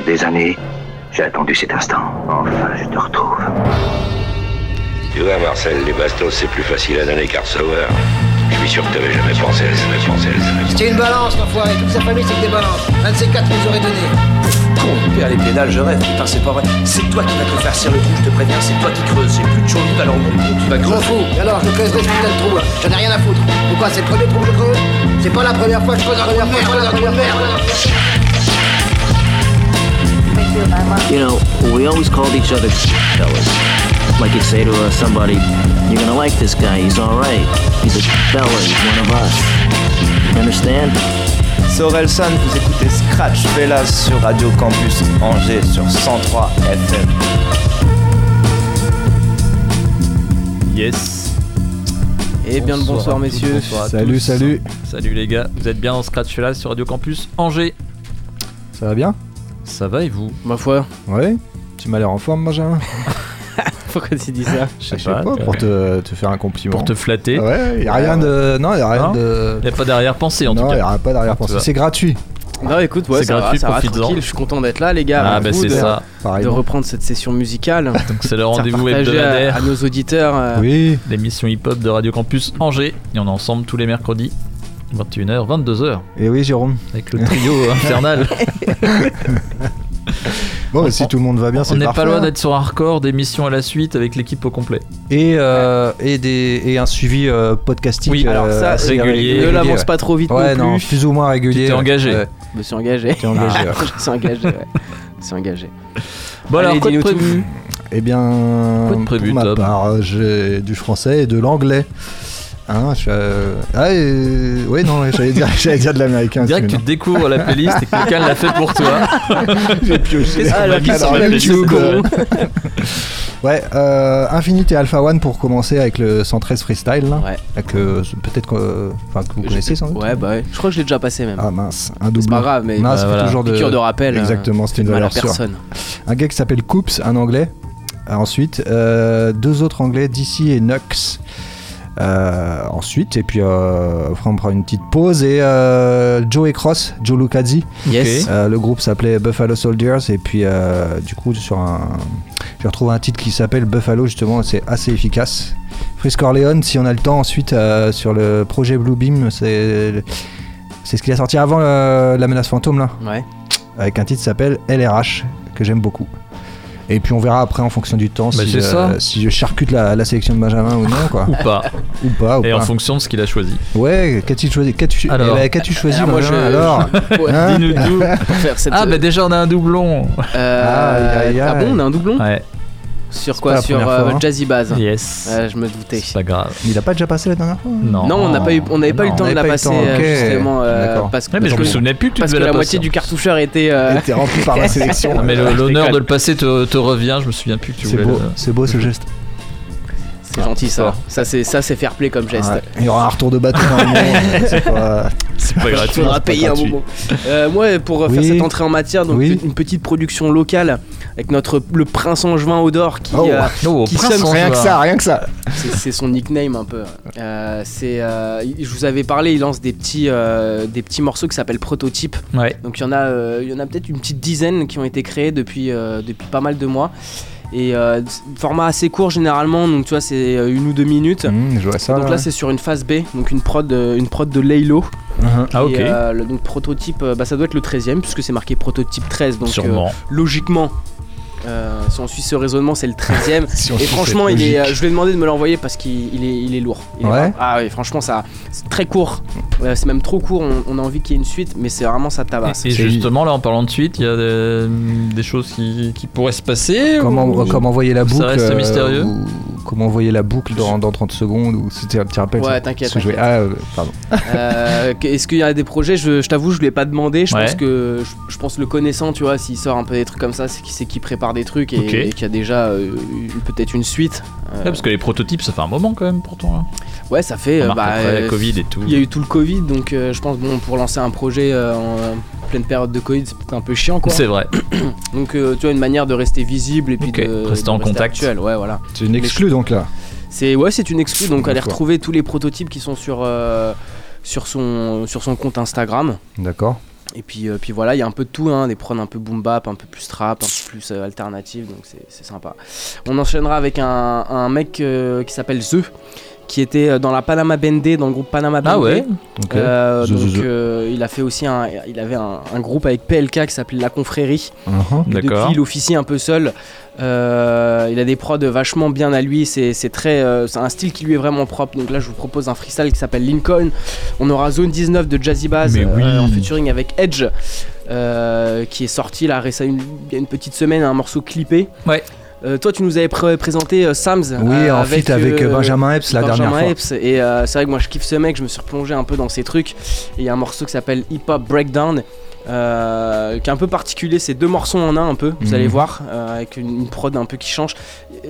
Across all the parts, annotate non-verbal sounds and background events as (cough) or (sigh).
Pendant des années, j'ai attendu cet instant. Enfin, je te retrouve. Tu vois, Marcel, les bastos, c'est plus facile à donner qu'à recevoir. Je suis sûr que t'avais jamais pensé à ça, jamais pensé à ça, jamais pensé. C'est une balance, l'enfoiré. Toute sa famille, c'est que des balances. Un de ces quatre nous aurait donné. Con, père, les pédales, je rêve. Putain, c'est pas vrai. C'est toi qui vas te faire serrer le trou, je te préviens. C'est toi qui creuses. J'ai plus de chauve alors mon tu vas creuser. fous. Et alors, je creuse des putains de trous. là. J'en ai rien à foutre. Pourquoi C'est le premier trou que je creuse? C'est pas la première fois que je creuse trou de merde. je creuse trou de merde. You know, we always called each other fellas. Like you'd say to uh, somebody, you're gonna like this guy, he's alright. He's a fella, he's one of us. You understand? C'est Orelsan, vous écoutez Scratch Fellas sur Radio Campus Angers sur 103 FM. Yes. Eh bien le bonsoir, messieurs. bonsoir Salut, tous. salut. Salut les gars, vous êtes bien en Scratch là sur Radio Campus Angers. Ça va bien? Ça va et vous Ma foi, Ouais Tu m'as l'air en forme, Benjamin (laughs) pourquoi tu dis ça Je sais pas. pas, pour te, te faire un compliment. Pour te flatter. Ouais, y a rien de. Non, y a rien Non de. Il n'y a pas d'arrière-pensée en non, tout y cas. a pas d'arrière-pensée. C'est gratuit. Non, écoute, ouais, C'est gratuit, va, ça va, profites-en. tranquille. Je suis content d'être là, les gars. Ah bah c'est ça. De reprendre cette session musicale. (laughs) Donc c'est le rendez-vous partager à, hebdomadaire. à nos auditeurs. euh, Oui. L'émission hip-hop de Radio Campus Angers. Et on est ensemble tous les mercredis. 21h, 22h. Et oui, Jérôme. Avec le trio (laughs) infernal. (laughs) Bon, On- si tout le monde va bien, c'est on n'est pas loin hein. d'être sur un record d'émissions à la suite avec l'équipe au complet. Et, euh, et, des, et un suivi euh, podcastique. Oui, alors ça, euh, assez régulier. Ne l'avance ouais. pas trop vite Ouais, non non, plus. plus ou moins régulier. Tu t'es engagé. Ouais, Je me suis engagé. t'es engagé. ouais. (laughs) je me suis engagé, ouais. Je me suis engagé. Bon alors, Allez, quoi de prévu? Eh bien, Quoi de prévu, pour ma Tom? part, j'ai du français et de l'anglais. Hein, je euh, Ah, oui, non, ouais, j'allais dire, j'allais dire de l'américain. Que tu excuse-moi. découvres la playlist et que quelqu'un l'a fait pour toi. (laughs) J'ai pioché. Sur la playlist YouTube. (laughs) Ouais, euh, Infinite et Alpha One pour commencer avec le 113 freestyle. Là, Ouais. Avec, euh, peut-être que, euh, enfin, que vous connaissez sans doute. Ouais, bah ouais. Je crois que je l'ai déjà passé même. Ah mince, un double. c'est pas grave, mais Non, Bah, voilà. toujours de. rappel. euh, Exactement, c'était une valeur sûre. personne. Un gars qui s'appelle Coops, un anglais. Euh, Ensuite, euh, deux autres anglais, DC et Nux. Euh, ensuite, et puis euh, après, on prend une petite pause et euh, Joe et Cross, Joe Lucazzi. Yes. Le groupe s'appelait Buffalo Soldiers et puis du coup sur un, j'ai retrouvé un titre qui s'appelle Buffalo justement, c'est assez efficace. Frisk Corleone, si on a le temps ensuite sur le projet Bluebeam, c'est c'est ce qu'il a sorti avant la menace fantôme là, Ouais. avec un titre qui s'appelle LRH que j'aime beaucoup. Et puis on verra après en fonction du temps Bah, si, euh, ça. si je charcute la, la sélection de Benjamin ou non quoi, (laughs) Ou pas. ou pas. Ou Et en fonction de ce qu'il a choisi. Ouais, qu'as-tu choisi Qu'as-tu Alors. eh ben, qu'as-tu choisi Alors, moi, je- alors (laughs) Ouais, Hein Dis-nous tout. pour faire cette. Ah bah déjà on a un doublon. Euh, ah aïe. bon, on a un doublon? Ouais. Sur quoi Sur euh, fois, hein. Jazzy Bass. Yes. Je me doutais. C'est pas grave. Il a pas déjà passé la dernière fois? Non. Non, on n'a pas eu, on n'avait pas eu le temps de la passer euh, justement euh, D'accord. parce que Ouais, mais je me parce que- souvenais plus tu parce que la la moitié du cartoucheur était. euh, Il (laughs) était rempli par la (laughs) sélection. Mais l'honneur de le passer te, te revient, je me souviens plus que tu C'est voulais beau, le- c'est beau ce geste. C'est gentil ça. Ça c'est ça c'est fair play comme geste. Ouais. Il y aura un retour de bateau normalement. (laughs) c'est pas... C'est pas Il gratuit. faudra c'est pas payer un moment. Euh, moi, pour faire cette entrée en matière, donc Oui. une petite production locale avec notre le prince Angevin Odor qui Oh. euh, Oh, Qui. Rien que ça, rien que ça. c'est son nickname un peu. Euh, c'est euh, je vous avais parlé, il lance des petits euh, des petits morceaux qui s'appellent prototypes. Ouais. Donc il y en a, euh, il y en a peut-être une petite dizaine qui ont été créés depuis, euh, depuis pas mal de mois. Et euh, format assez court généralement, donc tu vois c'est euh, une ou deux minutes. Mmh, je vois ça. donc là c'est sur une phase B, donc une prod, euh, une prod de Laylo. Mhm. Ah ok. Euh, le, donc prototype, bah, ça doit être le 13ème puisque c'est marqué prototype 13. Donc Sûrement. logiquement, euh, si on suit ce raisonnement, c'est le 13ème. (laughs) Si on Et franchement, il est, euh, je lui ai demandé de me l'envoyer parce qu'il il est, il est lourd. Il Ouais. ah oui, franchement, ça, c'est très court. Euh, c'est même trop court. On, on a envie qu'il y ait une suite, mais c'est vraiment ça tabasse. Et, justement, là, en parlant de suite, il y a des, des choses qui, qui pourraient se passer Comment, ou- comment envoyer la ça boucle reste mystérieux ou Comment envoyer la boucle dans, dans 30 secondes ou c'était un petit rappel Ouais, t'inquiète, Parce que je vais- t'inquiète. Ah, euh, pardon. (laughs) Euh, Est-ce qu'il y a des projets? Je, je t'avoue, je lui ai pas demandé. Je Ouais. pense que je, je pense le connaissant, tu vois, s'il sort un peu des trucs comme ça, c'est qu'il sait qu'il prépare des trucs et, qu'il y a déjà euh, peut-être une suite. Euh, Ouais, parce que les prototypes, ça fait un moment quand même pourtant. Là. ouais, ça fait. euh, bah, après euh, la Covid et tout. Il y a eu tout le Covid, donc euh, je pense bon pour lancer un projet euh, en pleine période de Covid, c'est peut-être un peu chiant quoi. C'est vrai. (coughs) Donc euh, tu vois une manière de rester visible et puis de rester de en contact. actuel. Ouais, voilà. C'est une exclue donc là. C'est ouais, c'est une exclue. Donc allez retrouver tous les prototypes qui sont sur euh, sur son sur son compte Instagram. D'accord. Et puis, euh, puis voilà, il y a un peu de tout, hein, des prods un peu boom bap, un peu plus trap, un peu plus euh, alternative, donc c'est c'est sympa. On enchaînera avec un, un mec euh, qui s'appelle The, qui était dans la Panama Bandé, dans le groupe Panama. Ah ouais. Euh, The, The, donc euh, il a fait aussi un, il avait un, un groupe avec PLK qui s'appelait La Confrérie. Uh-huh. D'accord. Depuis, il officie un peu seul. Euh, il a des prods vachement bien à lui. C'est c'est très, euh, c'est un style qui lui est vraiment propre. Donc là, je vous propose un freestyle qui s'appelle Lincoln. On aura Zone 19 de Jazzy Bass oui. euh, en featuring avec Edge, euh, qui est sorti là récemment, il y a une petite semaine, un morceau clippé. Ouais. Euh, toi, tu nous avais pré- présenté euh, Sams. Oui, euh, en feat avec euh, Benjamin Epps la Benjamin dernière fois. Epps. Et euh, c'est vrai que moi je kiffe ce mec, je me suis replongé un peu dans ses trucs. Et il y a un morceau qui s'appelle Hip Hop Breakdown. Euh, qui est un peu particulier, c'est deux morceaux en un un peu, vous Mhm. allez voir, euh, avec une, une prod un peu qui change.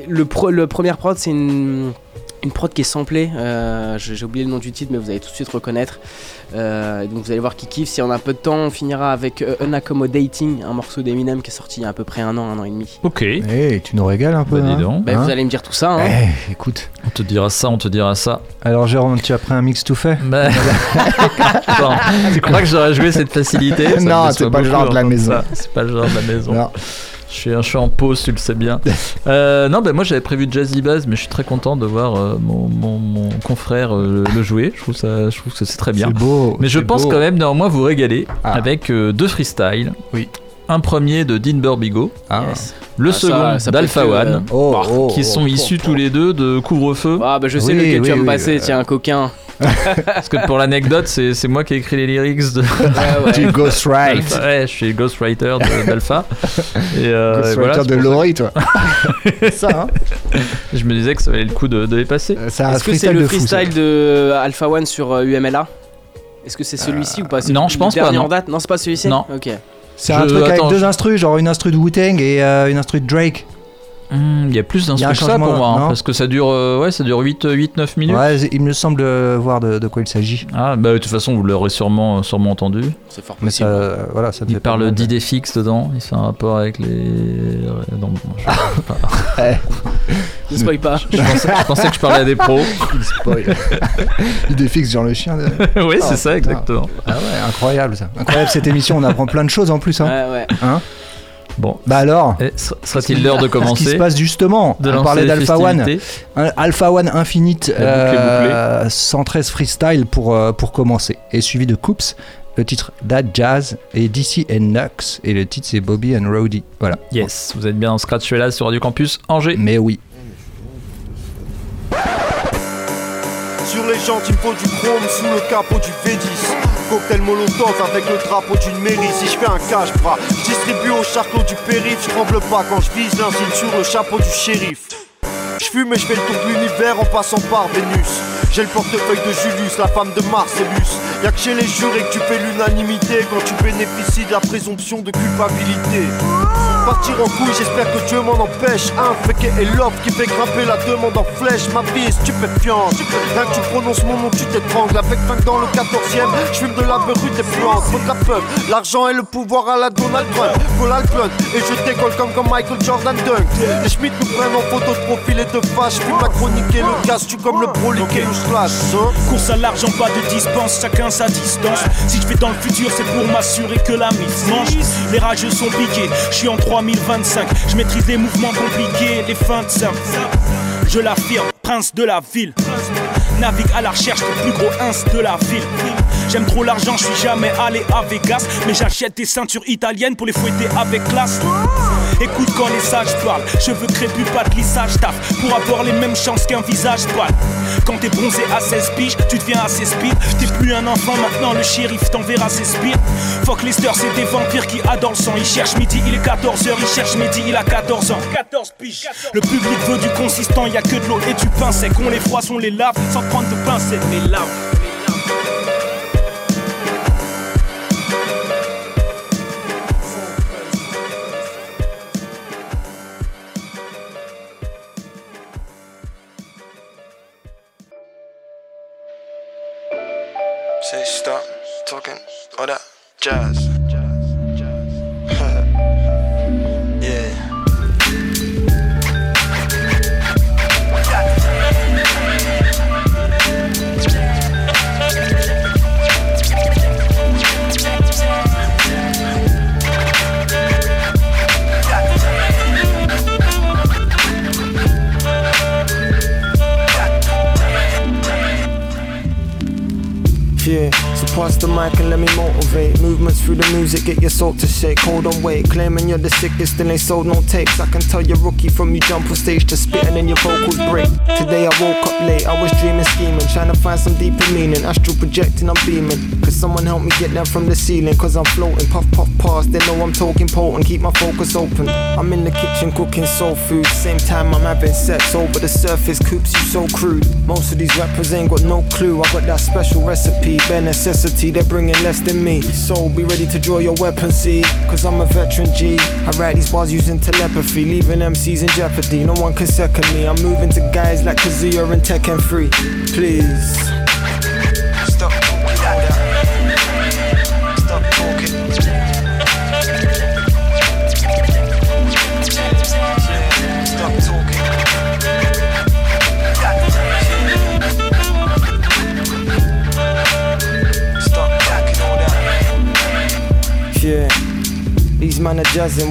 Le, pro, le premier prod c'est une, une prod qui est samplée, euh, j'ai oublié le nom du titre mais vous allez tout de suite reconnaître. Euh, donc vous allez voir qu'il kiffe, si on a un peu de temps on finira avec euh, Unaccommodating, un morceau d'Eminem qui est sorti il y a à peu près un an, un an et demi. Ok. Eh, tu nous régales un peu. Bah, dis hein donc. Bah, Hein vous allez me dire tout ça, hein. Eh, écoute. On te dira ça, on te dira ça. Alors, Jérôme, tu as pris un mix tout fait Bah... (laughs) Tu crois que j'aurais joué cette facilité? Ça Non, c'est pas le genre de la d'entendre maison. C'est pas le genre de la maison. Je suis, je suis en pause, tu le sais bien. (laughs) Euh, non, bah moi j'avais prévu Jazzy Bass, mais je suis très content de voir euh, mon, mon- mon confrère euh, le jouer. Je trouve, ça, je trouve que c'est très bien. C'est beau. Mais je pense beau. quand même néanmoins vous régaler Ah. avec euh, deux freestyles. Oui. Un premier de Dean Burbigo, Ah. Yes. le Ah, second ça d'Alpha One, Oh, Bah, oh, qui oh, sont oh, issus oh. tous les deux de Couvre-feu. Ah bah je sais Oui, lequel tu vas oui, me passer, euh, tiens, un coquin. Parce que pour l'anecdote, c'est c'est moi qui ai écrit les lyrics de. Ouais, ouais. Tu ghostwrite. Ouais, je suis ghostwriter de- d'Alpha. Et, euh, et Ghostwriter voilà, de Laurie, toi. (laughs) C'est ça, hein je me disais que ça valait le coup de, de les passer. C'est un Est-ce que c'est le fou, freestyle de Alpha One sur euh, UMLA Est-ce que c'est celui-ci ou pas? C'est non, je pense pas, dernier non. en date? Non, c'est pas celui-ci? Non. Ok. C'est un truc avec deux je- instrus, genre une instru de Wu-Tang et euh, une instru de Drake. Hmm, Il y a plus que ça pour moi, hein, parce que ça dure, euh, ouais, ça dure 8-9 minutes. Ouais, il me semble euh, voir de, de quoi il s'agit. Ah, bah de toute façon, vous l'aurez sûrement, sûrement entendu. C'est fort Mais ça, possible. euh, voilà, ça me Il fait parle d'idées fixes dedans, il fait un rapport avec les. Non, bon, je, (laughs) Ne spoil pas. je pensais, je pensais que je parlais à des pros. (laughs) Il spoil. (laughs) Idée fixe, genre le chien. De... oui, Ah, c'est ça, putain. exactement. Ah ouais, incroyable ça. Incroyable cette émission, on apprend plein de choses en plus. Hein. Ouais, ouais. Bon, Bah alors sera-t-il l'heure de Ce qui se commencer passe justement, de on parlait d'Alpha One, Alpha One Infinite, La boucle est euh, 113 freestyle pour, euh, pour commencer, et suivi de Coops, le titre Dad Jazz et DC and Nux, et le titre c'est Bobby and Rowdy. Voilà. Yes, vous êtes bien en Scratch là sur Radio Campus Angers. Mais oui. Jantes, il faut du chrome sous le capot du V10. Cocktail molotov avec le drapeau d'une mairie. Si je fais un cash bras, je distribue au charcot du périph'. Je tremble pas quand je vise l'insigne sur le chapeau du shérif. Je fume et je fais le tour de l'univers en passant par Vénus. J'ai le portefeuille de Julius, la femme de Marcellus. Y'a que chez les jurés que tu fais l'unanimité quand tu bénéficies de la présomption de culpabilité. Partir en couille, j'espère que Dieu m'en empêche. Un féqué et l'offre qui fait grimper la demande en flèche. Ma vie est stupéfiante. Rien que tu prononces mon nom, tu t'étrangles. Avec 5 dans le 14ème, je fume de la verrue des plantes. Faut de la peur, l'argent et le pouvoir à la Donald Trump. Colal Blunt, et je décolle comme quand Michael Jordan dunk. Les Schmitt nous prennent en photo de profil et de face. Je fume la chronique et le casse, tu comme le broliqué ou slash. Course à l'argent, pas de dispense, chacun sa distance. Si je vais dans le futur, c'est pour m'assurer que la mise mange. Les rageux sont piqués, je suis en 3025. Je maîtrise les mouvements compliqués, les fins de simple. Je l'affirme, prince de la ville. Navigue à la recherche des plus gros ins de la ville. J'aime trop l'argent, je suis jamais allé à Vegas. Mais j'achète des ceintures italiennes pour les fouetter avec classe. Écoute quand les sages parlent, cheveux crépus, pas de lissage taf Pour avoir les mêmes chances qu'un visage pâle Quand t'es bronzé à 16 piges, tu deviens assez speed T'es plus un enfant, maintenant le shérif t'enverra ses spires Fuck Lester, c'est des vampires qui adorent le sang Ils cherchent midi, il est 14h, ils cherchent midi, il a 14 ans 14 piges Le public veut du consistant, y a que de l'eau et du pain sec On les froisse, on les lave, sans prendre de pincettes, mais lave Say stop talking all that jazz. Mic and let me motivate. Movements through the music, get your soul to shake. Hold on, wait. Claiming you're the sickest, then they sold no tapes. I can tell you're rookie from you jump on stage to spitting and your vocals break. Today I woke up late, I was dreaming, scheming, trying to find some deeper meaning. Astral projecting, I'm beaming. Cause someone help me get down from the ceiling, cause I'm floating. Puff, puff, pass, they know I'm talking potent. Keep my focus open. I'm in the kitchen cooking soul food. Same time I'm having sex over the surface, coops you so crude. Most of these rappers ain't got no clue. I got that special recipe, bare necessity, bringing less than me. So be ready to draw your weapon, see? Cause I'm a veteran G. I write these bars using telepathy, leaving MCs in jeopardy. No one can second me. I'm moving to guys like Kazuya and Tekken 3. Please.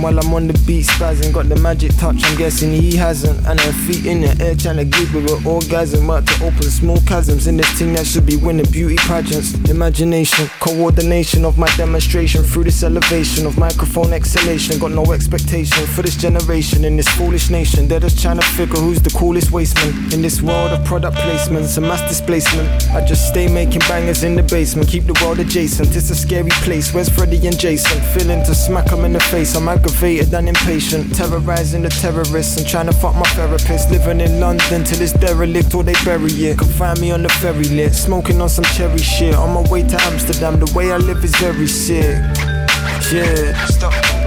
While I'm on the beat spazzing. Got the magic touch, I'm guessing he hasn't. And her feet in the air trying to give her an orgasm. About to open small chasms in this thing that should be winning beauty pageants. Imagination, coordination of my demonstration through this elevation of microphone exhalation. Got no expectation for this generation in this foolish nation. They're just trying to figure who's the coolest wasteman in this world of product placements and mass displacement. I just stay making bangers in the basement, keep the world adjacent. It's a scary place. Where's Freddy and Jason? Feeling to smack 'em in the face. I'm aggravated and impatient, terrorizing the terrorists and trying to fuck my therapist. Living in London till it's derelict or they bury it. Can find me on the ferry lit, smoking on some cherry shit. On my way to Amsterdam, the way I live is very sick. Yeah. Stop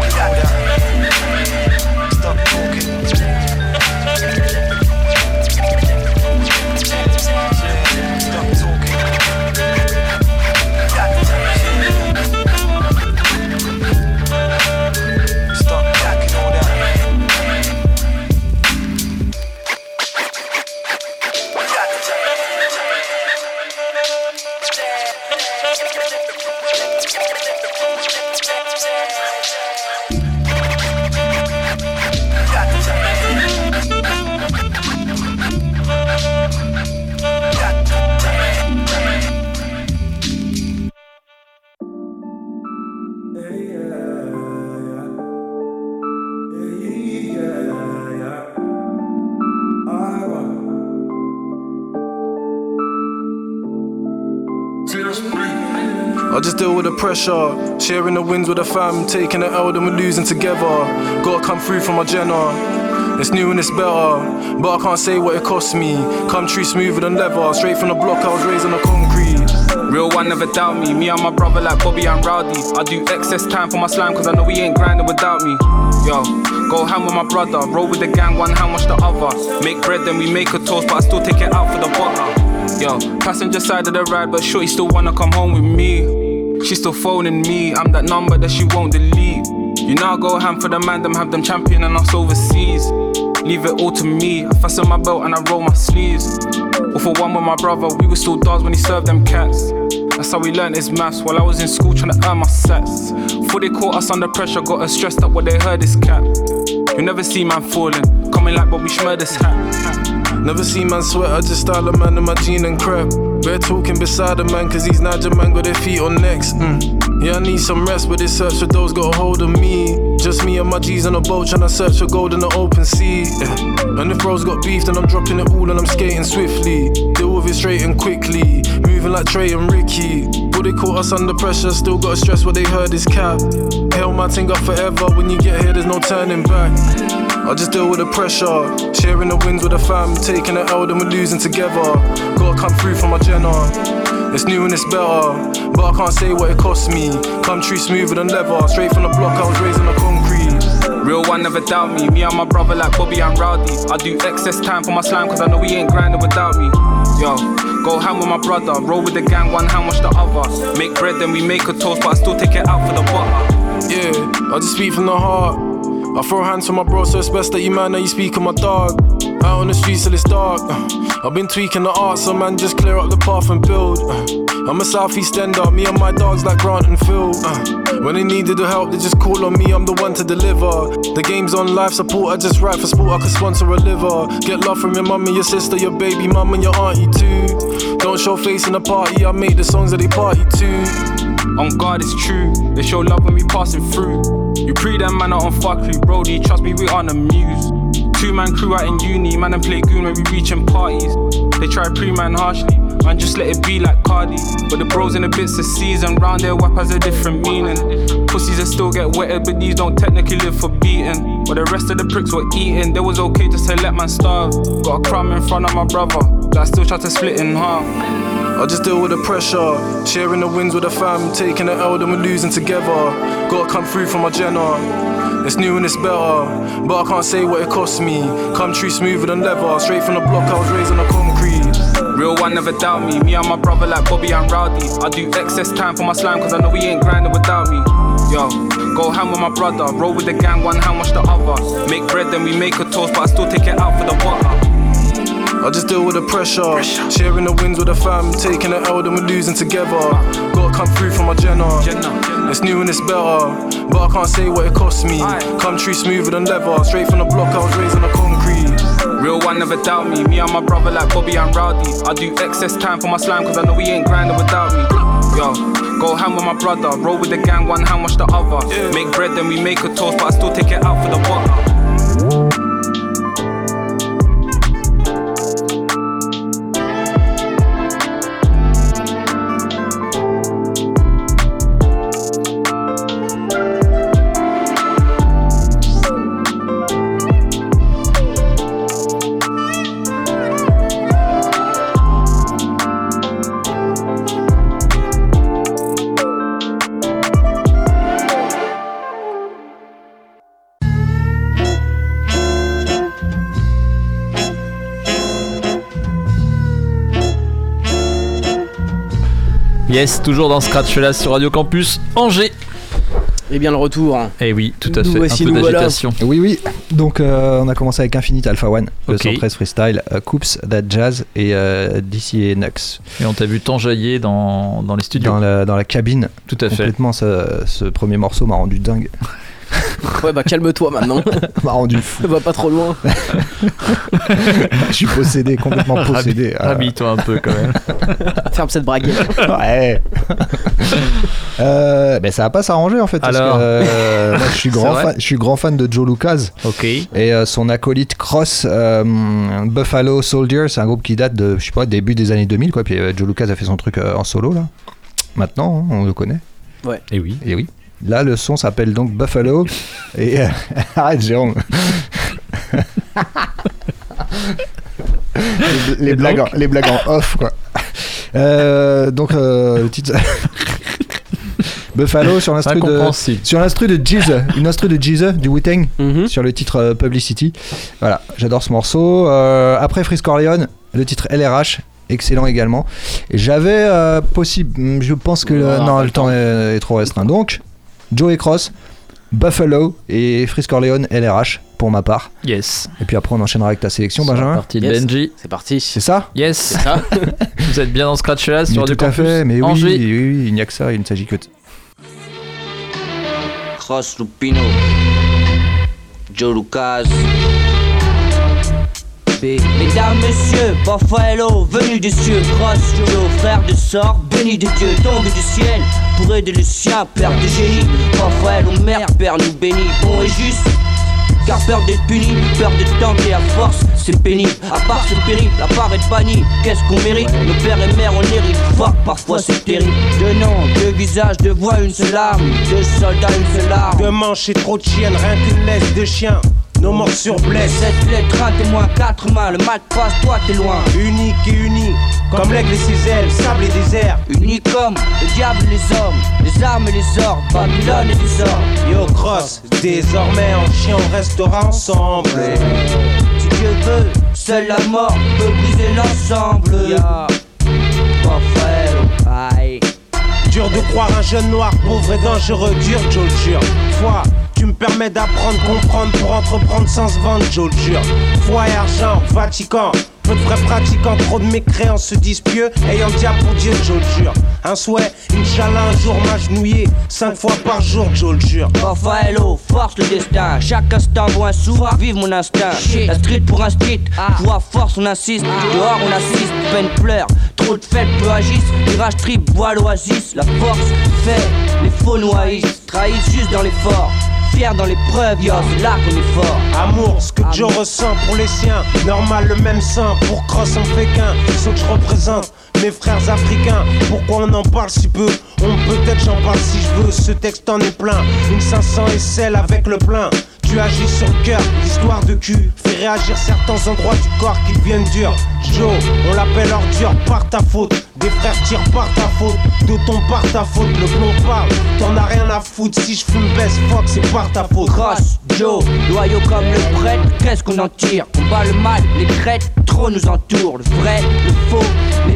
I just deal with the pressure, sharing the wins with the fam, taking the L, then we're losing together. Gotta come through from my Jenna. It's new and it's better, but I can't say what it cost me. Come true smoother than leather, straight from the block, I was raised on the concrete. Real one never doubt me. Me and my brother like Bobby and Rowdy. I do excess time for my slime cause I know he ain't grinding without me. Yo, go ham with my brother. Roll with the gang, one hand wash the other. Make bread, then we make a toast, but I still take it out for the butter. Yo, passenger side of the ride, but shorty still wanna come home with me. She still phoning me. I'm that number that she won't delete. You know I go ham for the man, them have them champion and us overseas. Leave it all to me. I fasten my belt and I roll my sleeves. All for one with my brother, we were still dogs when he served them cats. That's how we learned his maths while I was in school trying to earn my sets. Before they caught us under pressure, got us stressed up what they heard is cap. You never see man falling, coming like Bobby Schmurder's hat. Never see man sweat, I just style a man in my jean and crap. We're talking beside the man, cause these Niger man got their feet on necks. Mm. Yeah, I need some rest, but this search for those got a hold of me. Just me and my G's on a boat, trying to search for gold in the open sea. Yeah. And if bros got beef, then I'm dropping it all and I'm skating swiftly. Deal with it straight and quickly, moving like Trey and Ricky. But they caught us under pressure, still gotta stress what they heard is cap. Held my thing up forever, when you get here, there's no turning back. I just deal with the pressure, sharing the wins with the fam, taking the L, then we're losing together. Gotta come through from my Jenna. It's new and it's better, but I can't say what it cost me. Come true smoother than leather, straight from the block, I was raised on the concrete. Real one never doubt me. Me and my brother like Bobby and Rowdy. I do excess time for my slime cause I know he ain't grinding without me. Yo, go ham with my brother. Roll with the gang, one hand wash the other. Make bread, then we make a toast, but I still take it out for the butter. Yeah, I just speak from the heart. I throw hands for my bro, so it's best that you man know you speak on my dog. Out on the streets till it's dark. uh, I've been tweaking the art, so man, just clear up the path and build. uh, I'm a southeast ender, me and my dogs like Grant and Phil. uh, When they needed the help, they just call on me, I'm the one to deliver. The game's on life support, I just write for sport, I could sponsor a liver. Get love from your mum and your sister, your baby mum and your auntie too. Don't show face in the party, I make the songs that they party to. On God, it's true. They show love when we passing through. You pre them man are on fuckery, Brody. Trust me, we aren't amused. Two man crew out in uni, man and play goon when we reaching parties. They try pre man harshly, man just let it be like Cardi. But the bros in the bits of season, round their wap has a different meaning. Pussies that still get wetted, but these don't technically live for beating. But the rest of the pricks were eating, they was okay just to let man starve. Got a crumb in front of my brother, that I still try to split in half. I just deal with the pressure, sharing the wins with the fam, taking the L, then we're losing together. Gotta come through for my Jenna. It's new and it's better, but I can't say what it cost me. Come true smoother than leather, straight from the block, I was raised on the concrete. Real one never doubt me. Me and my brother like Bobby and Rowdy. I do excess time for my slime cause I know he ain't grinding without me. Yo, go ham with my brother. Roll with the gang, one hand wash the other. Make bread, then we make a toast, but I still take it out for the water. I just deal with the pressure, sharing the wins with the fam, taking the L, then we're losing together. Gotta come through for my Jenna. It's new and it's better, but I can't say what it cost me. Come true smoother than leather, straight from the block, I was raised on the concrete. Real one never doubt me. Me and my brother like Bobby and Rowdy. I do excess time for my slime cause I know he ain't grinding without me. Yo, go ham with my brother. Roll with the gang, one hand wash the other. Make bread, then we make a toast, but I still take it out for the water. Yes, toujours dans Scratch là sur Radio Campus Angers. Et bien le retour. Eh oui, tout à Nous fait. voici, un peu voilà. d'agitation. Oui, oui. Donc, euh, on a commencé avec Infinite Alpha One, le Ok. 113 Freestyle, euh, Coops, That Jazz et euh, DC et Nux. Et on t'a vu t'enjailler dans, dans les studios. Dans la, dans la cabine. Tout à fait. Complètement, ce, ce premier morceau m'a rendu dingue. (laughs) Ouais, bah calme-toi maintenant. m'a (laughs) rendu fou. Va pas trop loin. Je suis possédé, complètement possédé. Habi- Habille-toi un peu quand même. Ferme cette braguette. ouais. Euh, ben ça va pas s'arranger en fait. Parce Alors que, euh, moi, je suis (laughs) C'est grand vrai fan, je suis grand fan de Joe Lucas. Ok. Et euh, son acolyte Cross euh, Buffalo Soldier, c'est un groupe qui date de je sais pas début des années 2000 quoi. Puis euh, Joe Lucas a fait son truc euh, en solo là. Maintenant, hein, on le connaît. Ouais. Et oui. Et oui. Là, le son s'appelle donc Buffalo. et euh, (laughs) arrête, Jérôme. (laughs) les, blagues donc en, les blagues en off, quoi. Euh, donc, euh, le titre. (laughs) Buffalo sur l'instru de sur l'instru de Jeez, une instru de Jeez du Wu-Tang Mhm. sur le titre euh, Publicity. Voilà, j'adore ce morceau. Euh, après Frisk Corleone, le titre LRH, excellent également. J'avais possible, je pense que Ah, non, le temps est, est trop restreint. Donc, Joe et Cross, Buffalo et Frisk Corleone LRH pour ma part. Yes. Et puis après on enchaînera avec ta sélection, Benjamin. de Yes. Benji. C'est parti. C'est ça Yes. C'est ça. (laughs) Vous êtes bien dans Scratch là sur Mais Radio Tout à fait, mais oui, oui, oui, il n'y a que ça, il ne s'agit que de Cross Lupino, Joe Lucas. Mesdames, messieurs, Buffalo, venu des cieux, Cross, Joe, frère de sort, béni de Dieu, tombé du ciel, pour aider le sien, père de génie, Buffalo, mère, père nous bénit, bon et juste. Car peur d'être puni, peur de tenter à force, c'est pénible. À part ce périple, à part être banni, qu'est-ce qu'on mérite? Nos pères et mères, on hérite. Fuck, parfois c'est terrible. Deux noms, deux visages, deux voix, une seule arme. Deux soldats, une seule arme. Deux manches et trop de chiennes, rien qu'une laisse de chien. Nos morts sur blesse. Cette lettre, un témoin, quatre mains, le mal passe, toi t'es loin. Unique et uni, comme l'aigle et ses ailes, sable et désert. Unis comme le diable et les hommes, les armes et les ordres, Babylone et les ordres. Yo cross, désormais en chien on restera ensemble. Si Dieu veut, seule la mort peut briser l'ensemble. Buffalo, aïe. Dur de croire un jeune noir pauvre et dangereux, dur, le jure. Foi, tu me permets d'apprendre, comprendre pour entreprendre sans se vendre, Joe le jure. Foi et argent, Vatican. Peu de vrais pratiquants, trop de mécréants se disent pieux, ayant le diable pour Dieu, Joe le jure. Un souhait, Inch'Allah, un jour m'agenouiller, cinq fois par jour, Joe le jure. Buffalo, force le destin. Chaque instant vaut un sou, vive mon instinct. La street pour un street, joie, force, on insiste. Dehors, on assiste, peine pleure. trop de faibles peu agissent. Virage trip, bois l'oasis. La force fait, les faux noaïs. Trahissent juste dans l'effort. Fier dans l'épreuve, yo, c'est là qu'on est fort. Amour, ce que Joe ressent pour les siens. Normal, le même sang. Pour Cross, on fait qu'un. Ce que je représente, mes frères africains. Pourquoi on en parle si peu? On peut-être j'en parle si je veux. Ce texte en est plein. Une 500 et celle avec le plein. Tu agis sur le cœur, histoire de cul. Fait réagir certains endroits du corps qui deviennent durs. Joe, on l'appelle ordure par ta faute. Des frères tirent par ta faute. D'auton par ta faute. Le plomb parle, t'en as rien à foutre. Si je fume baisse, fuck, c'est par ta faute. Cross, Joe, loyaux comme le prêtre, qu'est-ce qu'on en tire? On bat le mal, les crêtes, trop nous entourent. Le vrai, le faux,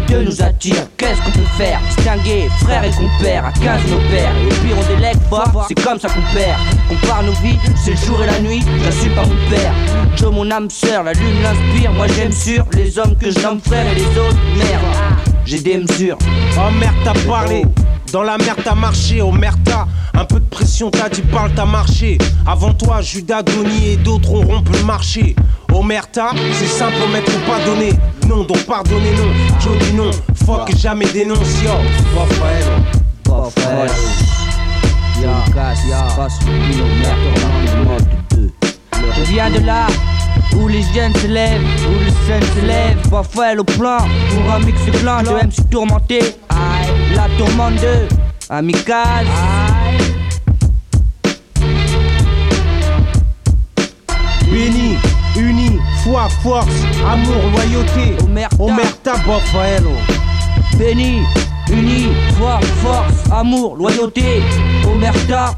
deux nous attirent. Qu'est-ce qu'on peut faire? Distinguer frère et compère, à 15 nos pères. Et puis on délègue pas, c'est comme ça qu'on perd. Compare nos vies, c'est le jour et la nuit, j'assume pas mon père. Joe, mon âme sœur, la lune l'inspire. Moi j'aime sûr les hommes que je nomme frères et les autres, merde. J'ai des mesures. Oh merde, t'as parlé. Dans la merde, t'as marché. Merde, t'as un peu de pression, t'as dit parle, t'as marché. Avant toi, Judas, Donny et d'autres ont rompu le marché. Merde, t'as, c'est simple, mettre ou pas donner. Non, donc pardonnez, non. Joe dit non. Fuck, jamais dénonce, yo. Pas frère. Pas frère. Ya, casse, ya, passe, merde, Je viens de là où les jeunes se lèvent, où le sun se lève, parfois au plan, pour un mix plein de MC tourmenté, aïe, la tourmente de Amicaz, Béni, uni, foi, force, amour, loyauté. Omerta, Omerta, Boffaello. Béni, uni, foi, force, amour, loyauté, Omerta,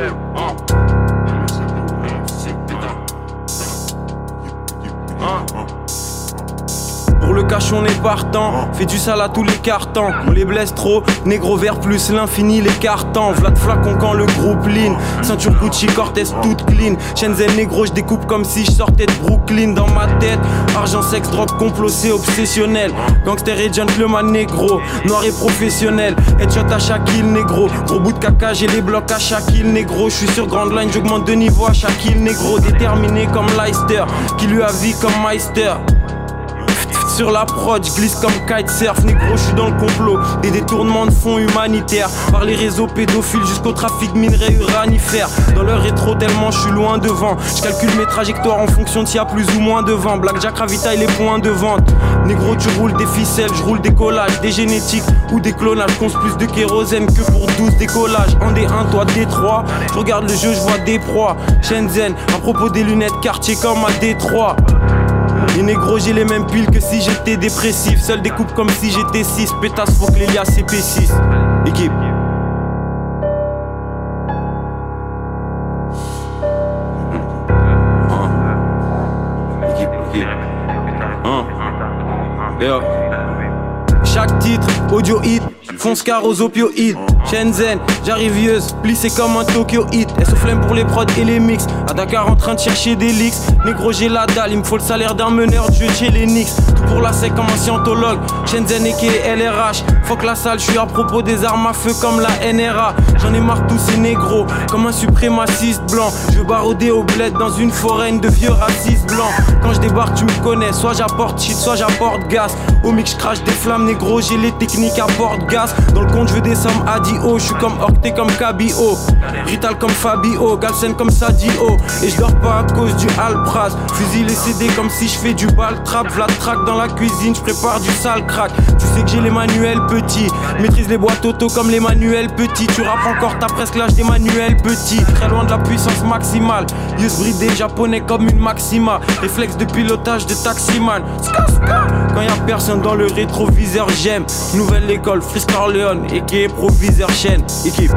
Buffalo. Buffalo. Pour le cash on est partant, fait du sale à tous les cartons. On les blesse trop, négro vert plus l'infini, les cartons. Vlad flacon quand le groupe lean. Ceinture Gucci, Cortez toute clean. Shenzhen négro, je découpe comme si je sortais de Brooklyn dans ma tête. Argent, sexe, drogue, complot, c'est obsessionnel. Gangster et gentleman négro, noir et professionnel. Headshot à chaque île négro. Gros bout de caca, j'ai les blocs à chaque île négro. Je suis sur Grand Line, j'augmente de niveau à chaque île négro. Déterminé comme Leicester, qui lui a vie comme Meister. Sur la glisse comme kitesurf, négro, je suis dans le complot. Des détournements de fonds humanitaires, par les réseaux pédophiles jusqu'au trafic minerais uranifères. Dans leur rétro, tellement je suis loin devant. Je calcule mes trajectoires en fonction de s'il y a plus ou moins de vent. Blackjack ravitaille les points de vente. Négro, tu roules des ficelles, je roule des collages, des génétiques ou des clonages. Conce plus de kérosène que pour 12 décollages. En D1, toi D3. Je regarde le jeu, je vois des proies. Shenzhen, à propos des lunettes, quartier comme à Détroit. Les négros, j'ai les mêmes piles que si j'étais dépressif. Seul découpe comme si j'étais 6. Pétasse, faut que l'Elia CP6. Équipe. Équipe. Hein. Chaque titre, audio hit, fonce car aux opioïdes. Shenzhen, j'arrive plissé comme un Tokyo hit. Elle se flemme pour les prods et les mix? À Dakar en train de chercher des leaks. Négro, j'ai la dalle, il me faut le salaire d'un meneur de chez les. Tout pour la sec comme un scientologue. Shenzhen et LRH. Fuck la salle, je suis à propos des armes à feu comme la NRA. J'en ai marre tous ces négros, comme un suprémaciste blanc. Je baroder au bled dans une foraine de vieux racistes blancs. Quand je débarque, tu me connais. Soit j'apporte shit, soit j'apporte gaz. Au mix, je crache des flammes, négro, j'ai les techniques à porte gaz. Dans le compte, je veux des sommes à je suis comme Octet comme Cabio Rital comme Fabio, Galsen comme Sadio Et je dors pas à cause du Alpraz Fusil et CD comme si je fais du bal trap. Vlad track dans la cuisine, je prépare du sale crack. Tu sais que j'ai les manuels petits. Maîtrise les boîtes auto comme les manuels petits. Tu rappes encore, t'as presque l'âge des manuels petits. Très loin de la puissance maximale. Use bridé japonais comme une maxima. Réflexe de pilotage de taximan. Quand y a personne dans le rétroviseur j'aime. Nouvelle école, Fris Corleone et qui proviseur chaîne, équipe.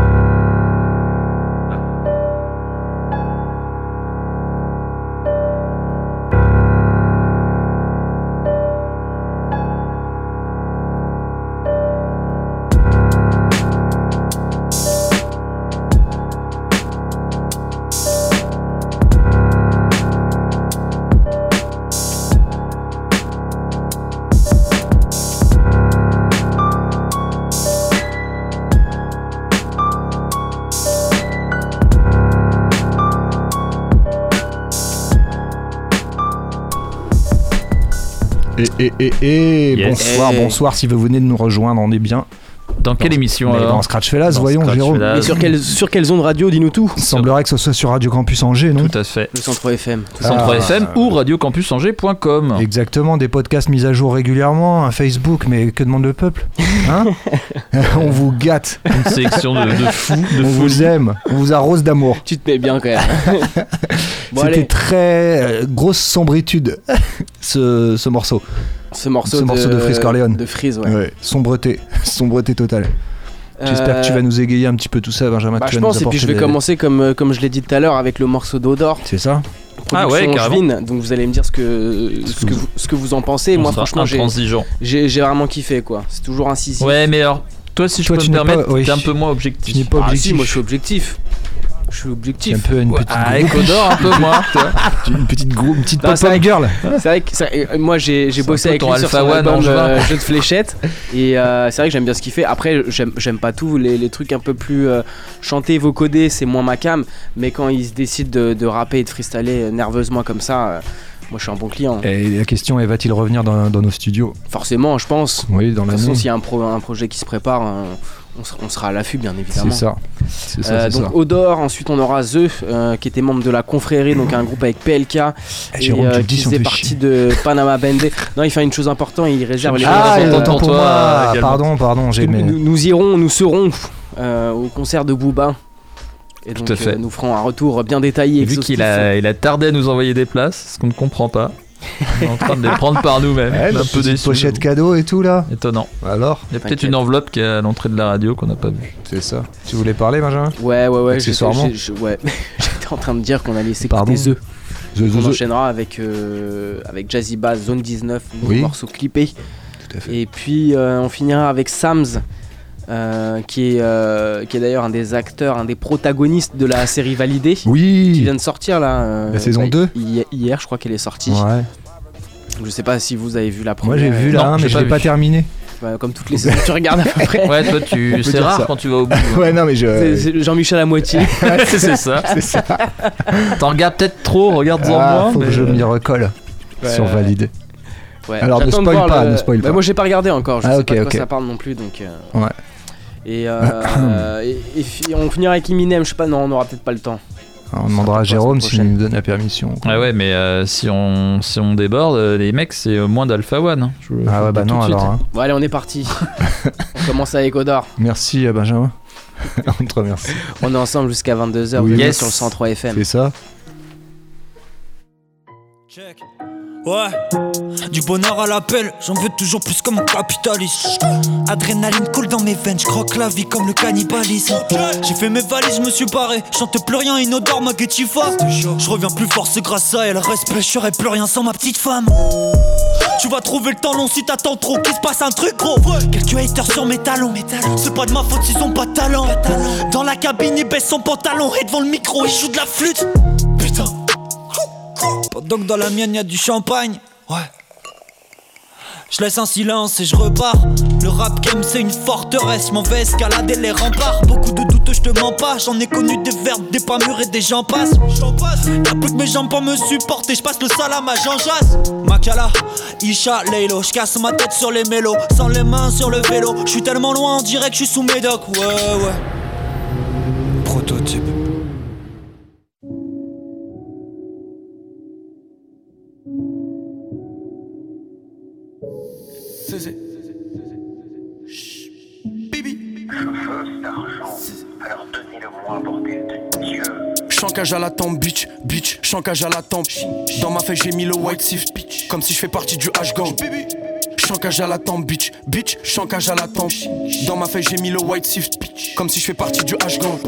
Bonsoir, Eh. bonsoir. Si vous venez de nous rejoindre, on est bien. Dans quelle émission Mais alors Dans Scratch Fellas, Dans voyons, Scratch Jérôme. Fellas. Et sur quelle, sur quelle zone radio, dis-nous tout Il semblerait que ce soit sur Radio Campus Angers, non Tout à fait. Le centre FM. Ça. Centre Ah. FM ou radiocampusangers.com. Exactement, des podcasts mis à jour régulièrement, un Facebook, mais que demande le peuple Hein (laughs) On vous gâte. Une sélection de, de fous, de On vous aime, on vous arrose d'amour. Tu te mets bien quand même. (laughs) bon, C'était très euh, grosse sombritude, (laughs) ce, ce morceau. Ce morceau, ce morceau de Freeze Corleone. De Freeze, ouais. Ouais, sombreté, (laughs) sombreté totale. J'espère que tu Euh, vas nous égayer un petit peu tout ça, Benjamin. Bah, tu je vas pense, nous et puis je vais des- commencer comme, euh, comme je l'ai dit tout à l'heure avec le morceau d'Odor. C'est ça Ah ouais, carrément. Donc vous allez me dire ce que, ce que, vous, ce que vous en pensez. On Moi, franchement, j'ai- vraiment kiffé quoi. C'est toujours incisif. Ouais, mais alors, toi, si je peux tu me pas- permettre, oui. t'es un peu moins objectif. Tu n'es pas Ah, objectif. si, moi je suis objectif. Je suis C'est objectif. un peu une petite ah, un peu (laughs) toi. une petite groupe, une petite girl. C'est vrai que euh, moi j'ai bossé avec lui sur Alpha son One album euh, Jeu de fléchettes et euh, c'est vrai que j'aime bien ce qu'il fait. Après j'aime pas tout les, les trucs un peu plus euh, chantés, vocodés, c'est moins ma cam. Mais quand il se décide de, de rapper et de freestyler nerveusement comme ça, moi je suis un bon client. Et la question est va-t-il revenir dans, dans nos studios? Forcément, je pense. Oui, dans De toute façon, s'il y a un, pro- un projet qui se prépare, on, sera, on sera à l'affût bien évidemment. C'est ça. C'est ça, Euh, c'est donc ça. Odor, ensuite on aura The euh, qui était membre de la confrérie, donc un groupe avec PLK Eh, et Jérôme, euh, qui faisait fait partie chier. de Panama Bende. Non, il fait une chose importante, il réserve les Ah, autant pour pour toi, également. Pardon, pardon, j'ai nous, nous- nous irons, nous serons au concert de Booba. Et donc à fait. nous ferons un retour bien détaillé. Et vu qu'il a, il a tardé à nous envoyer des places, ce qu'on ne comprend pas. On est en train de les prendre par nous-mêmes. Ouais, un peu petite déçu. pochette cadeau et tout là. Étonnant. Alors Il y a peut-être une enveloppe qui est à l'entrée de la radio qu'on n'a pas vue. C'est ça. Tu voulais parler, Benjamin? Ouais, ouais, ouais. Accessoirement. j'ai- ouais. (laughs) J'étais en train de dire qu'on allait The. The, the, On enchaînera avec, euh, avec Jazzy Bass, Zone 19, nouveau Oui. morceau clippé. Tout à fait. Et puis euh, on finira avec Sams, euh, qui est, euh, qui est d'ailleurs un des acteurs, un des protagonistes de la série Validée. Qui Oui. vient de sortir là. euh, La saison bah, 2? hi- Hier, je crois qu'elle est sortie. Ouais. Je sais pas si vous avez vu la Moi première. j'ai vu la 1 j'ai mais je pas l'ai pas terminé. Bah, comme toutes les saisons, tu regardes à peu près. Ouais, toi, tu... c'est rare ça. quand tu vas au bout. (laughs) hein. Ouais, non mais je. c'est Jean-Michel à moitié. (laughs) (laughs) c'est ça. C'est ça. T'en regardes peut-être trop, regarde-en Ah, moins. faut mais- que je m'y recolle Ouais, sur ouais. validé. Ouais, Alors, ne spoil pas, le- ne spoil Bah, pas. moi j'ai pas regardé encore, je Ah, sais pas de quoi ça parle non plus donc. euh, Ouais. Et, euh, (coughs) et, et on finira avec Eminem, je sais pas, non, on aura peut-être pas le temps. On demandera à Jérôme s'il nous donne la permission. Ah ouais, mais euh, si, on, si on déborde, euh, les mecs, c'est euh, moins d'Alpha One. hein. Je- je Ah ouais, bah non de suite. alors. hein. Bon, allez, on est parti. (laughs) on commence avec Odor. Merci à Benjamin. (laughs) On te remercie. On est ensemble jusqu'à 22h, Oui. vous êtes Yes. sur le 103 FM. C'est ça Ouais, du bonheur à l'appel, j'en veux toujours plus comme un capitaliste. Adrénaline coule dans mes veines, je croque la vie comme le cannibalisme. J'ai fait mes valises, je me suis barré, chante plus rien, inodore ma. Je reviens plus fort, c'est grâce à elle. Respect, je serais plus rien sans ma petite femme. Tu vas trouver le temps long si t'attends trop, qu'il se passe un truc gros. Quelques haters sur mes talons, c'est pas de ma faute s'ils ont pas de talent. Dans la cabine, il baisse son pantalon et devant le micro, il joue de la flûte. Que dans la mienne y'a du champagne, ouais. Je laisse un silence et je repars. Le rap game c'est une forteresse, m'en vais escalader les remparts. Beaucoup de doutes, je te mens pas. J'en ai connu des verbes, des pas mûrs et des gens passent. Y'a plus que mes jambes pour me supporter, je passe le salam à Jean Jass. Makala, Isha, Leilo, je casse ma tête sur les mélos, sans les mains sur le vélo. Je suis tellement loin, on dirait que je suis sous médoc. Ouais, ouais. Prototype. C'est Chancage à la tempe, bitch, bitch, chancage à la tempe. Dans ma feuille, j'ai mis le white bitch, comme si je fais partie du H-gang. Chancage à la tempe, bitch, bitch, chancage à la tempe. Dans ma feuille, j'ai mis le white bitch, comme si je fais partie du H-gang.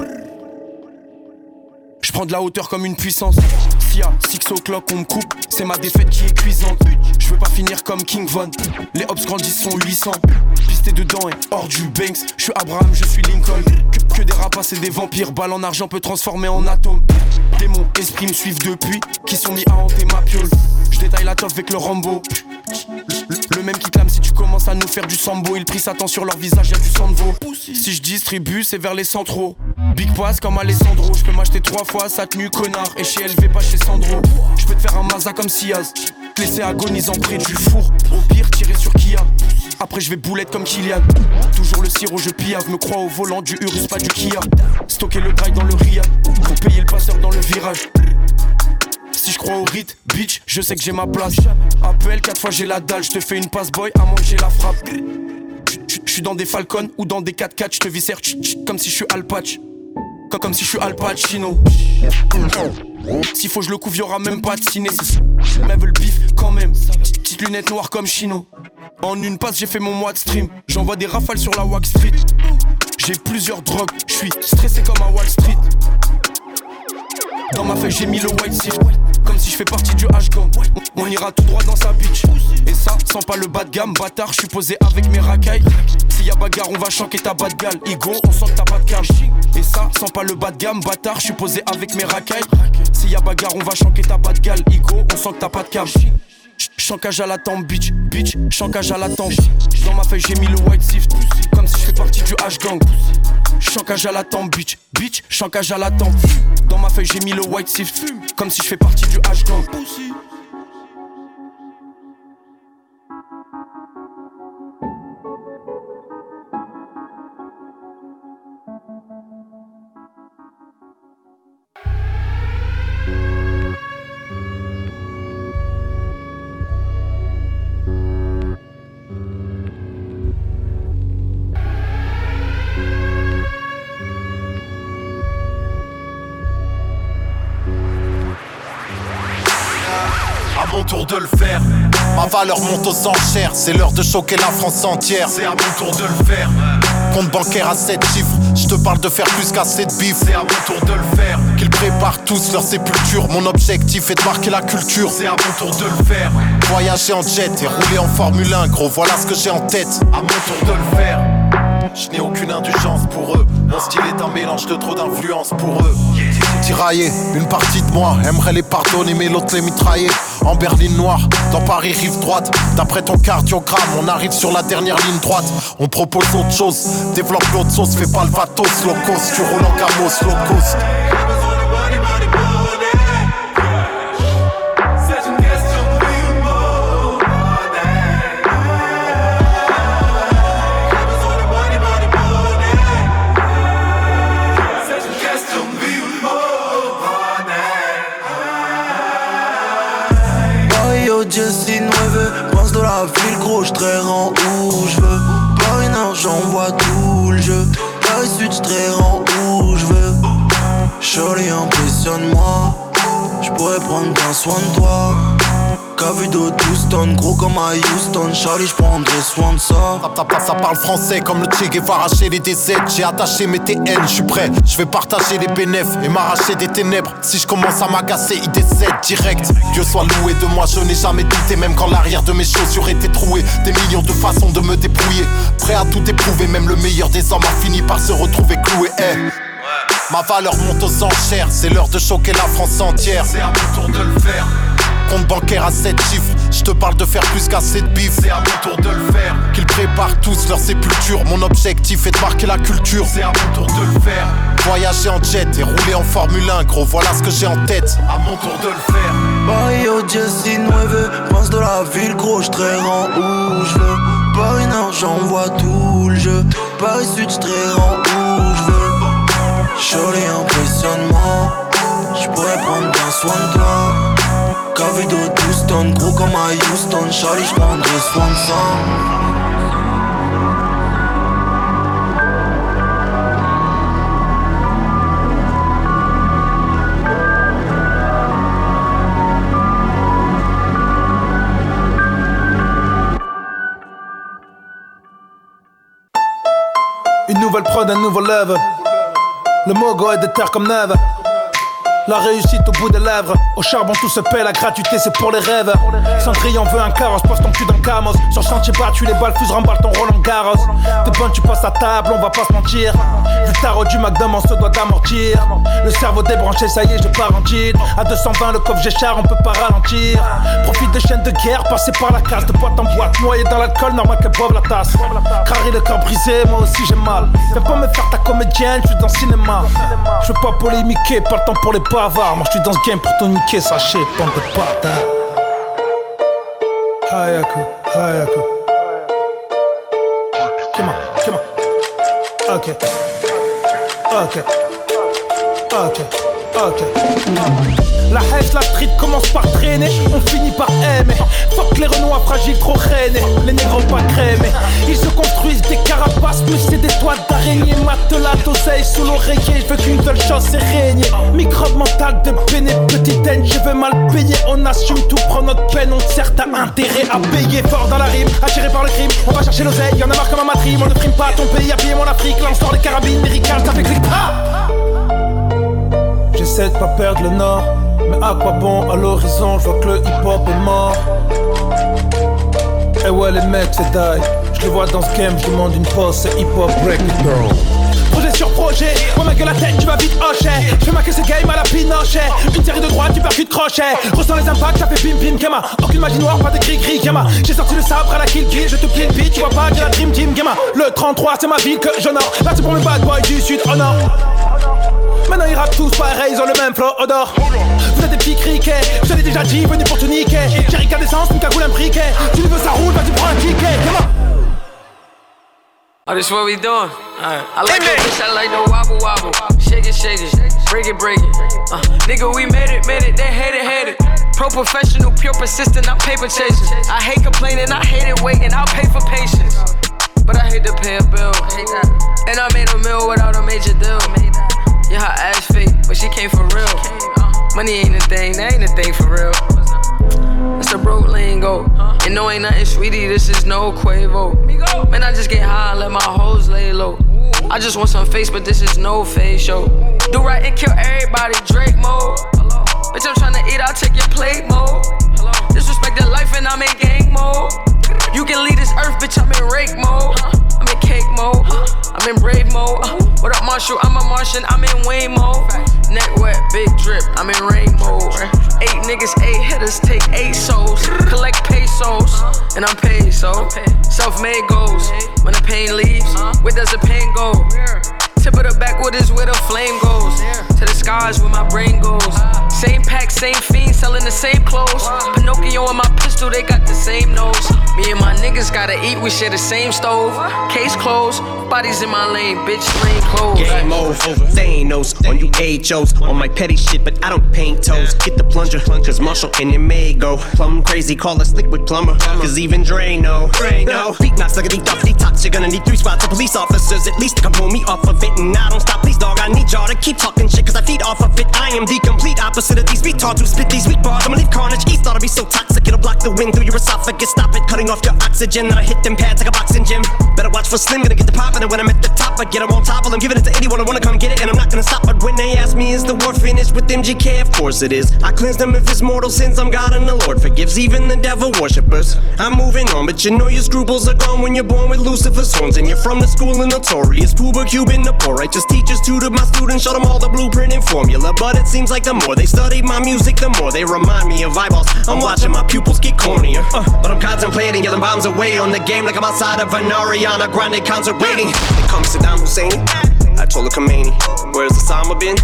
Je prends de la hauteur comme une puissance. Si à 6 o'clock on me coupe, c'est ma défaite qui est cuisante. Je veux pas finir comme King Von. Les hops grandissent sont 800. Pisté dedans et hors du Banks. Je suis Abraham, je suis Lincoln. Que, des rapaces et des vampires. Balle en argent peut transformer en atome. Démons, esprits me suivent depuis. Qui sont mis à hanter ma piole. Je détaille la toffe avec le Rambo. Le, même qui clame si tu commences à nous faire du sambo. Ils prient Satan sur leur visage, y'a du sang de veau. Si je distribue, c'est vers les centraux. Big pass comme Alessandro. Je peux m'acheter trois fois sa tenue, connard. Et chez LV, pas chez Sandro. Je peux te faire un Maza comme Siaz. te laisser agonisant près du four. Au pire, tirer sur Kia. Après, je vais boulette comme Kylian. Toujours le sirop, je piave. Me crois au volant du Urus, pas du Kia. Stocker le drive dans le Ria. Pour payer le passeur dans le virage. Si je crois au rite, bitch, je sais que j'ai ma place. Appel, quatre fois j'ai la dalle, je te fais une passe boy, à manger la frappe. Je suis dans des Falcons ou dans des 4x4, je te viscère comme si je suis Al Comme, si je suis Al Pacino. S'il faut je le couvre, y'aura même pas de ciné. Mais veut le bif quand même. Petite lunette noire comme Chino. En une passe, j'ai fait mon mois de stream. J'envoie des rafales sur la Wax Street. J'ai plusieurs drogues, je suis stressé comme à Wall Street. Dans ma feuille, j'ai mis le white shift. Comme si je fais partie du H-Gang. On ira tout droit dans sa bitch. Et ça, sans pas le bas de gamme, bâtard, je suis posé avec mes racailles. S'il y a bagarre, on va chanquer ta bas de gale. Igo, on sent que t'as pas de cam. Et ça, sans pas le bas de gamme, bâtard, je suis posé avec mes racailles. S'il y a bagarre, on va chanquer ta bas de gale. Igo, on sent que t'as pas de cam. Chancage à la tempe, bitch, bitch, chancage à la tempe. Dans ma feuille, j'ai mis le white shift. Comme si je fais partie du H-Gang. Chancage à la tempe, bitch, bitch, chancage à la tempe. Dans ma feuille, j'ai mis le white shift. Comme si je fais partie du H-Gang. Tour de le faire, ma valeur monte aux enchères. C'est l'heure de choquer la France entière. C'est à mon tour de le faire. Compte bancaire à 7 chiffres, je te parle de faire plus qu'assez de bif. C'est à mon tour de le faire. Qu'ils préparent tous leur sépulture. Mon objectif est de marquer la culture. C'est à mon tour de le faire. Voyager en jet et rouler en Formule 1, gros, voilà ce que j'ai en tête. À mon tour de le faire. Je n'ai aucune indulgence pour eux. Mon style est un mélange de trop d'influence pour eux. Tiraillé, une partie de moi aimerait les pardonner, mais l'autre les mitrailler. En berline noire, dans Paris rive droite. D'après ton cardiogramme, on arrive sur la dernière ligne droite. On propose autre chose, développe l'autre sauce, fais pas le vatos, locos, tu roules en camos, locos. Jesse 9 Prince de la ville gros j'traire en où j'veux Paris Nord j'envoie tout le jeu. Paris Sud j'traire en où j'veux Shorty impressionne-moi. J'pourrais prendre bien soin de toi Qu'a vu de 12 tonnes gros comme à Houston. Charlie j'prendrai soin de ça. Ça, parle français comme le Che Guevara chez les DZ J'ai attaché mes TN, je suis prêt. Je vais partager les bénéfices et m'arracher des ténèbres. Si je commence à m'agacer, il décède direct. Dieu soit loué de moi, je n'ai jamais douté. Même quand l'arrière de mes chaussures était troué Des millions de façons de me débrouiller. Prêt à tout éprouver, même le meilleur des hommes a fini par se retrouver cloué. Eh, Ma valeur monte aux enchères, c'est l'heure de choquer la France entière. C'est à mon tour de le faire Compte bancaire à 7 chiffres, je te parle de faire plus qu'assez de bif. C'est à mon tour de le faire. Qu'ils préparent tous leur sépulture. Mon objectif est de marquer la culture. C'est à mon tour de le faire. Voyager en jet et rouler en Formule 1, gros, voilà ce que j'ai en tête. À mon tour de le faire. Mario Jesse 9 Prince de la ville gros j'traire en où Paris Nord j'envoie tout le jeu Paris Sud j'traire en où j'veux Shorty impressionne-moi J'pourrais prendre bien soin de toi Vu de 12 tonnes gros comme à Houston Charlie j'prendrai soin de ça Une nouvelle prod, un nouveau level. Le mogo est de terre comme neve. La réussite au bout des lèvres. Au charbon tout se paie, la gratuité c'est pour les rêves. Cendrillon veut un carrosse, pose ton cul dans camos. Sur chantier battu, les balles fusent, remballe ton Roland Garros. T'es bonne, tu passes à table, on va pas se mentir. Tarot du McDonald's, on se doit d'amortir. Le cerveau débranché, ça y est, je pars en cheat. À 220, le coffre j'échar, on peut pas ralentir. Profite de chaînes de guerre, passé par la case de boîte en boîte. Noyé dans l'alcool, normal que boive la tasse. Carré le cœur brisé, moi aussi j'ai mal. Viens pas me faire ta comédienne, je suis dans le cinéma. Je veux pas polémiquer, pas le temps pour les bavards. Moi je suis dans ce game pour te niquer, sachez, bande de bâtards. Hayaku, Hayaku. Come on, come on. Ok. Ok. La haine, la street commence par traîner, on finit par aimer. Fuck les renois fragiles, trop rainés, les négros pas crémés. Ils se construisent des carapaces, mais c'est des toiles d'araignée. Matelas d'oseille sous l'oreiller, je veux qu'une seule chose, c'est régner. Microbe mental de peine, petite haine, je veux mal payer. On assume tout, prend notre peine, on certain intérêt à payer. Fort dans la rime, attiré par le crime, on va chercher l'oseille, y'en a marre comme un matrime. On ne prime pas ton pays, à payer mon Afrique. Là on sort les carabines, américaines, ça fait clic. Ah J'essaie de pas perdre le nord, mais à quoi bon à l'horizon, je vois que le hip-hop est mort. Et ouais les mecs c'est die, je les vois dans ce game, je demande une pause, c'est hip-hop. Break it girl. Projet sur projet, moi ma gueule la tête, tu vas vite hocher. Je fais ma ce game à la pinochet Une série de droites, tu percutes crochet Ressens les impacts, ça fait pim pim gamma. Aucune magie noire, pas de gris gris gamma. J'ai sorti le sabre à la kill kill, je te le beat Tu vois pas que la dream team gamma. Le 33 c'est ma ville que j'honore. Là c'est pour mes bad boys du sud, oh non Maintenant ils rappent tous pareil, ils ont le même flow odor Vous êtes des petits criquets, je l'ai déjà dit, venez pour te niquer Jerry d'essence, une cagoule, un briquet Tu veux ça roule, vas-y prends un ticket. Oh, this what we doing? Alright. I like that bitch, I like the wobble wobble. Shake it, shake it, break it, break it. Uh, nigga, we made it, made it, they hate it, hate it. Pro professional, pure persistent, I'm paper chasing. I hate complaining, I hate it waiting, I'll pay for patience. But I hate to pay a bill. And I made a meal without a major deal. Yeah, her ass fake, but she came for real. Money ain't a thing, that ain't a thing for real. That's a broke lingo. And no, ain't nothing, sweetie, this is no Quavo. Man, I just get high and let my hoes lay low. I just want some face, but this is no face show. Do right and kill everybody, Drake mode. Bitch, I'm tryna eat, I'll take your plate mode. Disrespect the life and I'm in gang mode. You can leave this earth, bitch, I'm in rake mode. I'm in cake mode. I'm in brave mode. Uh, what up, Marshall? I'm a Martian, I'm in Wayne mode. Neck wet, big drip, I'm in rain mode. Eight niggas, eight hitters, take eight souls. Collect pesos, and I'm paid, so. Self made goals. When the pain leaves, where does the pain go? Tip of the backwood is where the flame goes. To the skies where my brain goes. Same pack, same fiend, selling the same clothes. Pinocchio and my pistol, they got the same nose. Me and my niggas gotta eat, we share the same stove. Case closed, bodies in my lane, bitch, lane closed. Game over, Thanos on you HOs on my petty shit, but I don't paint toes. Get the plunger, cause Marshall and it may go. Plum crazy, call us liquid plumber, cause even Dre know. No, beat knocks like a deep off detox. You're gonna need three spots of police officers at least to come pull me off of it. And I don't stop, please, dog. I need y'all to keep talking shit, cause I feed off of it. I am the complete opposite of these retards who spit these weak bars. I'ma leave carnage east, thought I'd be so toxic. It'll block the wind through your esophagus. Stop it, cutting off your oxygen. Then I hit them pads like a boxing gym. Better watch for Slim, gonna get the poppin'. And when I'm at the top, I get get 'em on top. While I'm giving it to anyone who wanna come get it. And I'm not gonna stop. But when they ask me, is the war finished with MGK? Of course it is. I cleanse them of his mortal sins. I'm God and the Lord forgives even the devil worshippers. I'm moving on, but you know your scruples are gone when you're born with Lucifer's horns. And you're from the school of notorious Cuba Cuban, poor righteous teachers tutored my students, showed them all the blueprint and formula. But it seems like the more they study my music, the more they remind me of eyeballs. I'm watching my pupils get cornier. Uh, but I'm contemplating yelling bombs away on the game like I'm outside of an Ariana Grande concert waiting. It comes Saddam Hussein. I told Khomeini, where's Osama been?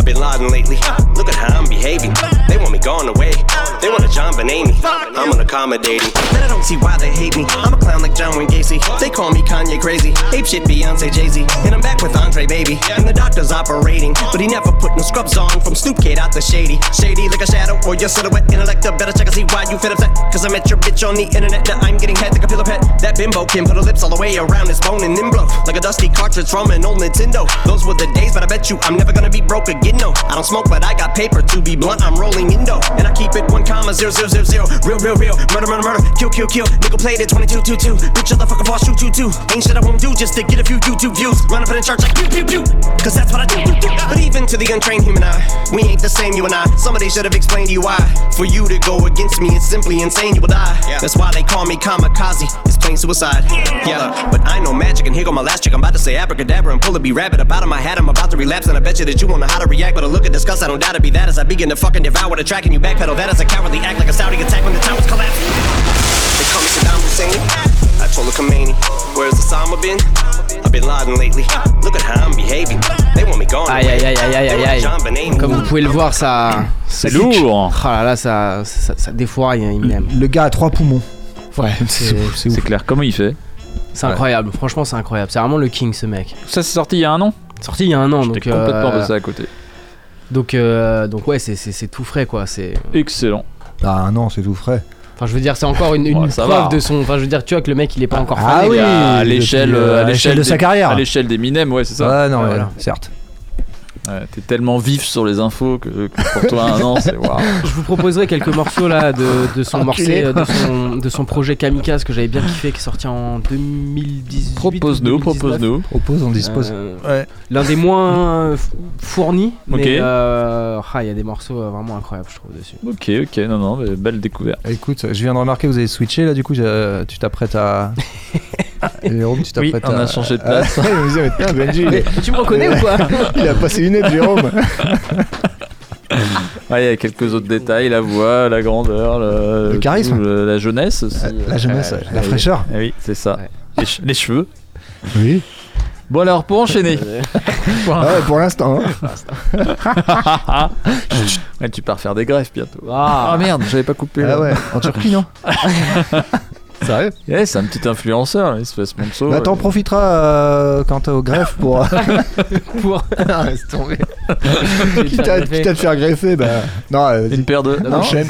I've been Laden lately. Look at how I'm behaving. They want me gone away. They want a John Benet. I'm unaccommodating. Then I don't see why they hate me. I'm a clown like John Wayne Gacy. They call me Kanye crazy. Ape shit Beyonce Jay Z. And I'm back with Andre Baby. And the doctor's operating. But he never put no scrubs on from Snoop Kid out the shady. Shady like a shadow or your silhouette. Intellect better check and see why you fit upset. Cause I met your bitch on the internet. Now I'm getting head like a pillow pet. That bimbo can put her lips all the way around his bone and then blow. Like a dusty cartridge from an old Nintendo. Those were the days, but I bet you I'm never gonna be broke again. No, I don't smoke, but I got paper to be blunt. I'm rolling in dough. And I keep it one comma zero zero zero zero. Real, real, real. Murder, murder, murder. Kill, kill, kill. Nickel plated 22 2 2. Bitch, motherfucker, boss, shoot, shoot, two. Ain't shit I won't do just to get a few YouTube views. Run up in church like pew, pew, pew. Cause that's what I do. But even to the untrained human eye, we ain't the same, you and I. Somebody should have explained to you why. For you to go against me, it's simply insane, you will die. That's why they call me kamikaze. It's plain suicide. Yeah, but I know magic, and here go my last trick. I'm about to say abracadabra and pull a bee rabbit up out of my hat. I'm about to relapse, and I bet you that you won't know how to react. But a look at disgust, I don't doubt it be that as I begin to fucking devour the track and you backpedal. That is a cowardly act like a Saudi attack when the towers collapse. They call me Saddam Hussein. I told Khomeini, where's Osama been? I've been Laden lately. Look at how I'm behaving. They want me gone. Aïe aïe aïe aïe aïe aïe aïe. Comme vous pouvez le voir, ça. C'est lourd. Ah là là, ça, ça, ça défoire, il il m'aime. Le gars a trois poumons. Ouais, (laughs) c'est clair. Comment il fait C'est incroyable, franchement c'est incroyable. C'est vraiment le king ce mec. Ça c'est sorti il y a un an Sorti il y a un an, donc. J'étais complètement euh, passé à côté. Donc, euh, donc ouais, c'est- tout frais quoi. C'est. Excellent. Ah non, c'est tout frais. Enfin, je veux dire, c'est encore une, une Ouais, ça preuve va. de son. Enfin, je veux dire, tu vois que le mec il est pas encore Ah fané, oui, à l'échelle euh, euh, à l'échelle de des- sa carrière. À l'échelle d'Eminem, ouais, c'est ça. Ouais, non, Ouais, ouais, voilà. certes. Ouais, T'es tellement vif sur les infos que, que pour toi un an, c'est waouh. (laughs) Je vous proposerai quelques morceaux là de, de son Enculé. morceau, euh, de son, de son projet Kamikaze que j'avais bien kiffé, qui est sorti en 2018. Propose-nous, ou 2019. propose-nous. Propose, on dispose. Euh, Ouais. L'un des moins fournis, mais Ok. euh, ah, il y a des morceaux vraiment incroyables, je trouve, dessus. Ok, ok, non, non, mais belle découverte. Écoute, je viens de remarquer que vous avez switché là, du coup, tu t'apprêtes à. (laughs) Jérôme, tu Oui, t'apprêtes on à. a changé de place. Ah, me mais Benji, est- Tu me reconnais ou quoi (laughs) Il a pas ses lunettes, Jérôme. Ouais, il y a quelques autres détails, la voix, la grandeur, le, Le charisme. tout, le- la jeunesse aussi. La jeunesse, Ouais, la fraîcheur. Ah Oui, c'est ça. Les, che- les cheveux. Oui. Bon alors, pour enchaîner. Pour- (laughs) Ah ouais, pour l'instant. hein. (laughs) Ouais, tu pars faire des greffes bientôt. Ah. Ah merde, j'avais pas coupé. Ah là. ouais, en Turquie, non Sérieux (laughs) Ouais, c'est un petit influenceur, il se fait sponsor. Bah, t'en ouais. profiteras euh, quand t'es au greffe pour. (laughs) Pour. Ah, (laughs) laisse tomber. te quitte, faire à, greffer. quitte à te faire greffer, bah. Non, euh, Une paire de. non, enchaîne.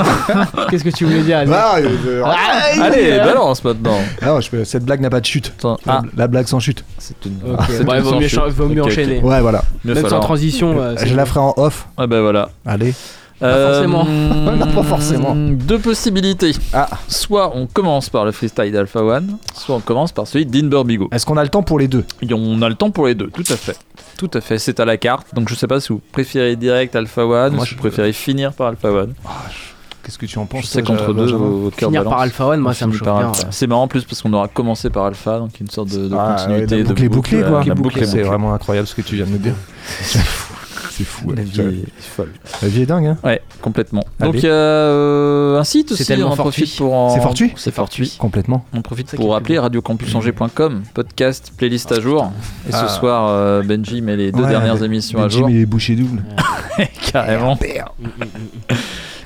Qu'est-ce que tu voulais dire Alex Ah, euh, Ah, Allez, euh, balance maintenant. non, je peux- cette blague n'a pas de chute. Attends, ah, la blague sans chute. c'est une. Ok, c'est bon, une il vaut mieux, vaut mieux enchaîner. Ouais, voilà. Mieux Même sans transition. euh, Je la ferai en off. Ah bah voilà. Allez. Forcément. (laughs) Non, pas forcément. Deux possibilités. Ah. Soit on commence par le freestyle d'Alpha One, soit on commence par celui d'Inber Bigo. Est-ce qu'on a le temps pour les deux? Et on a le temps pour les deux, tout à fait. Tout à fait, c'est à la carte. Donc je sais pas si vous préférez direct Alpha One, Moi, si je- vous préférez finir par Alpha One. Qu'est-ce que tu en penses Je sais toi, qu'entre deux, vos cœurs Finir par. Alpha One, moi ça me bien. Ouais. C'est marrant en plus parce qu'on aura commencé par Alpha, donc une sorte de, de Ah, continuité. ouais, de boucle est bouclée, quoi. La boucle est C'est vraiment incroyable ce que tu viens de me dire. (laughs) C'est fou. La ouais. vie est folle. La vie est dingue, hein Ouais, complètement. Allez. Donc il y a euh, un site aussi, C'est tellement on en profite fortuit. pour en... C'est fortuit C'est fortuit. Complètement. On profite pour rappeler radiocampusangers.com, podcast, playlist à jour. Et ce Ah. soir, euh, Benji met les deux Ouais, dernières émissions à Benji jour. met les bouchées doubles. (laughs) Carrément.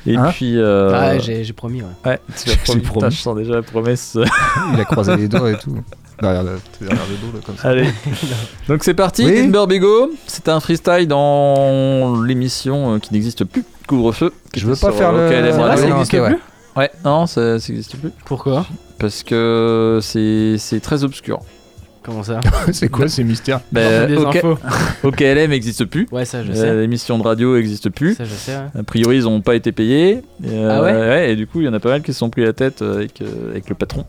Et Hein puis. euh, Ah, j'ai j'ai promis, ouais. Ouais, tu as (laughs) promis. promis. Putain, je sens déjà la promesse. (laughs) Il a croisé les doigts et tout. Derrière le, derrière le dos, là, comme ça. Allez. (laughs) Donc c'est parti, Oui. Timber Bigo. C'est un freestyle dans l'émission euh, qui n'existe plus, Couvre-feu. Je veux pas faire le. Radio. ça non, existe ok, ouais. plus Ouais, non, ça n'existe plus. Pourquoi Parce que c'est c'est très obscur. Comment ça (laughs) C'est quoi ces mystères Ben, des OK- infos. (laughs) OKLM n'existe plus. Ouais, ça je Euh, sais. L'émission de radio n'existe plus. Ça je sais, ouais. A priori, ils n'ont pas été payés. Et, euh, Ah ouais Et du coup, il y en a pas mal qui se sont pris la tête avec, euh, avec le patron.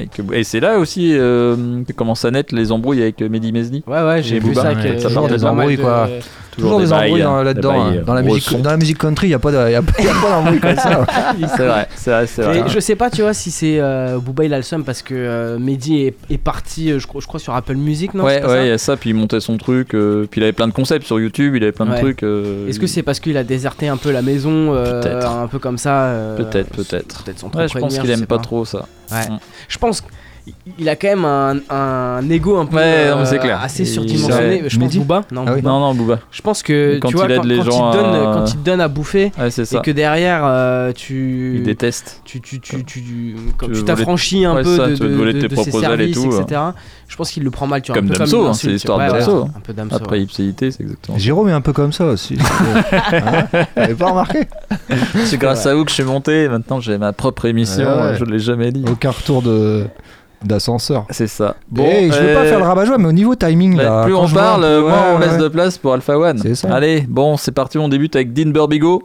Et, que- et c'est là aussi euh, que commencent à naître les embrouilles avec euh, Mehdi Mesni. Ouais, ouais, j'ai vu ça. Ouais, que- ça il y part a des embrouilles, de- quoi. Toujours des embrouilles là-dedans. hein. Dans la gros musique, dans la musique country, il y a pas de, y a, pas- y a pas d'embrouille comme ça. (laughs) C'est vrai, c'est vrai, c'est vrai. Et je sais pas, tu vois, si c'est euh, Booba il a le seum parce que euh, Mehdi est, est parti, euh, je, crois, je crois, sur Apple Music, non ouais, pas ouais, il y a ça, puis il montait son truc, euh, puis il avait plein de concepts sur YouTube, il avait plein de trucs. euh, Est-ce que c'est parce qu'il a déserté un peu la maison, euh, Peut-être. un peu comme ça euh, Peut-être, peut-être. Peut-être son Ouais, je pense qu'il aime pas trop ça. Ouais. Mm. Je pense uns qu'il a quand même un, un ego un peu Ouais, non, euh, clair. assez Il- surdimensionné. Je pense Booba Non, Ah oui. Booba. Non, non, Booba. Je pense que Quand tu vois, il aide quand, les quand gens il donne, à- quand il te donne à bouffer Ouais, c'est et que derrière euh, tu Il déteste. tu tu tu tu quand Tu tu t'affranchis un peu ça, de, tu veux de, voler de- tes de ses propres ailes et services, tout, etc. Je pense qu'il le prend mal, tu Comme Damso, hein, c'est l'histoire de Damso. Après ipséité, c'est exactement. Jérôme est un peu comme ça aussi. (laughs) Hein T'avais pas remarqué C'est grâce à vous que je suis monté, maintenant j'ai ma propre émission, je l'ai jamais dit. Aucun retour de d'ascenseur. C'est ça. Bon, je veux pas euh, faire le rabat-joie, mais au niveau timing, bah, là, plus on vois parle, moins ouais, on laisse ouais. de place pour Alpha One. C'est ça. Allez, bon, c'est parti, on débute avec Dean Burbigo.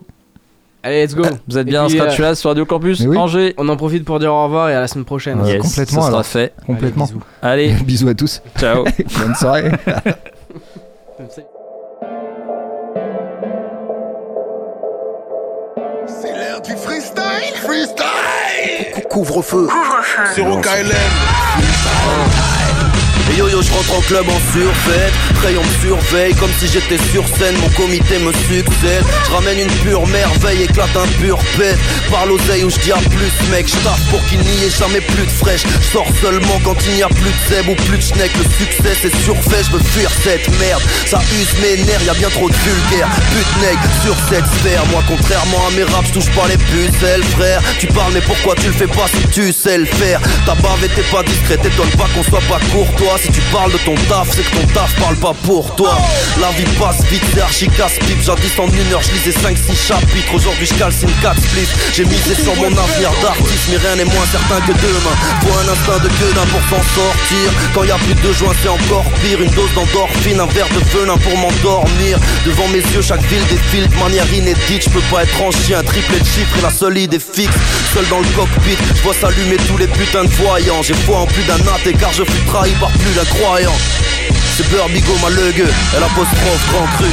Allez, let's go. Vous êtes Et bien puis, Scratch euh, Là sur Radio Campus oui. Angers. On en profite pour dire au revoir et à la semaine prochaine. Yes, complètement, ça sera alors. fait. Complètement. Allez, Bisous (laughs) à tous. ciao. (laughs) Bonne soirée. C'est l'heure du freestyle Freestyle Couvre-feu. Couvre-feu. Sur OKLM Yo yo, je rentre en club en survêt. Rayon me surveille comme si j'étais sur scène. Mon comité me succède. Je ramène une pure merveille, éclate un pur pète. Par l'oseille où je dis à plus, mec. Je pour qu'il n'y ait jamais plus de fraîche. Je sors seulement quand il n'y a plus de zeb ou plus de schneck. Le succès c'est surfait, je veux fuir cette merde. Ça use mes nerfs, y a bien trop de vulgaire. Pute nec sur cette sphère. Moi, contrairement à mes raps, je touche pas les pucelles, frère. Tu parles, mais pourquoi tu le fais pas si tu sais le faire? Ta bave était pas discrète, étonne pas qu'on soit pas courtois. Si tu parles de ton taf, c'est que ton taf parle pas pour toi. La vie passe vite, c'est archi casse-pipe. Jadis en une heure, je lisais 5-6 chapitres. Aujourd'hui, je calcine 4 splits. J'ai misé sur mon avenir d'artiste, mais rien n'est moins certain que demain. Faut un instinct de gueudin pour s'en sortir. Quand y a plus de joints, c'est encore pire. Une dose d'endorphine, un verre de venin pour m'endormir. Devant mes yeux, chaque ville défile de manière inédite. Je peux pas être en chien, triplé de chiffres et la seule idée fixe. Seul dans le cockpit, je vois s'allumer tous les putains de voyants. J'ai foi en plus d'un athée car je fus trahi par plus d'un croyant. C'est Burbigo ma legue, elle apostrophe grand cru.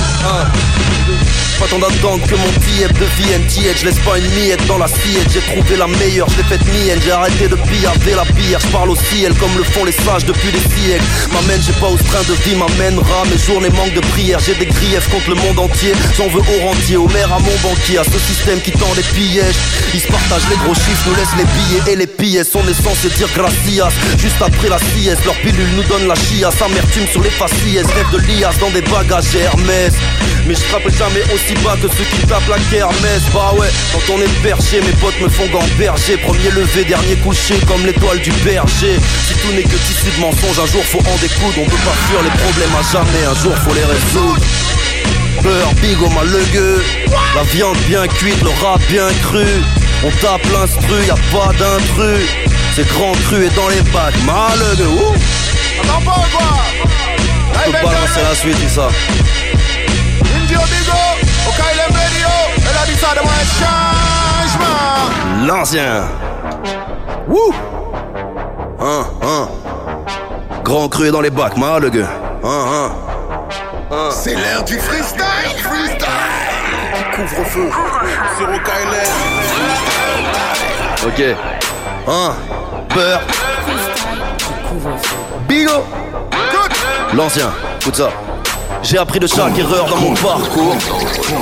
Pas tant d'attendre que mon billet de Vienne tiède Je laisse pas une miette dans l'assiette. J'ai trouvé la meilleure, je l'ai faite mienne. J'ai arrêté de pillaver la bière. Je parle au ciel comme le font les sages depuis des siècles. M'amène, j'ai pas ce train de vie m'amènera Mes journées manquent de prière J'ai des griefs contre le monde entier. J'en veux au rentier, au maire, à mon banquier À ce système qui tend les pièges. Ils se partagent les gros chiffres, nous laissent les billets et les pièces On est censé dire gracias. Juste après la sieste, leur pilule nous donne la chiasse sur les faciès, rêve de lias dans des bagages Hermès. Mais je frappe jamais aussi bas que ceux qui tapent la kermesse. Bah ouais, quand on est perché, mes potes me font gamberger. Premier levé, dernier couché, comme l'étoile du berger. Si tout n'est que tissu de mensonges, un jour faut en découdre. On peut pas fuir les problèmes à jamais, un jour faut les résoudre. Beurre, bigot, mal le gueux La viande bien cuite, le rap bien cru. On tape l'instru, y a pas d'intrus. C'est grand cru et dans les bacs, mal le gueux ouh. Attends pas quoi Je peux balancer la suite, ça Indio Bigo, au KLM Radio, elle a dit ça de moi changement. L'ancien Wouh Hein, hein Grand cru dans les bacs, mal le gueux Hein, hein Hein. C'est l'heure du freestyle, freestyle. Couvre-feu Sur au KLM. Ok. Un, peur. Bigo. L'ancien, écoute ça. J'ai appris de chaque erreur dans mon parcours.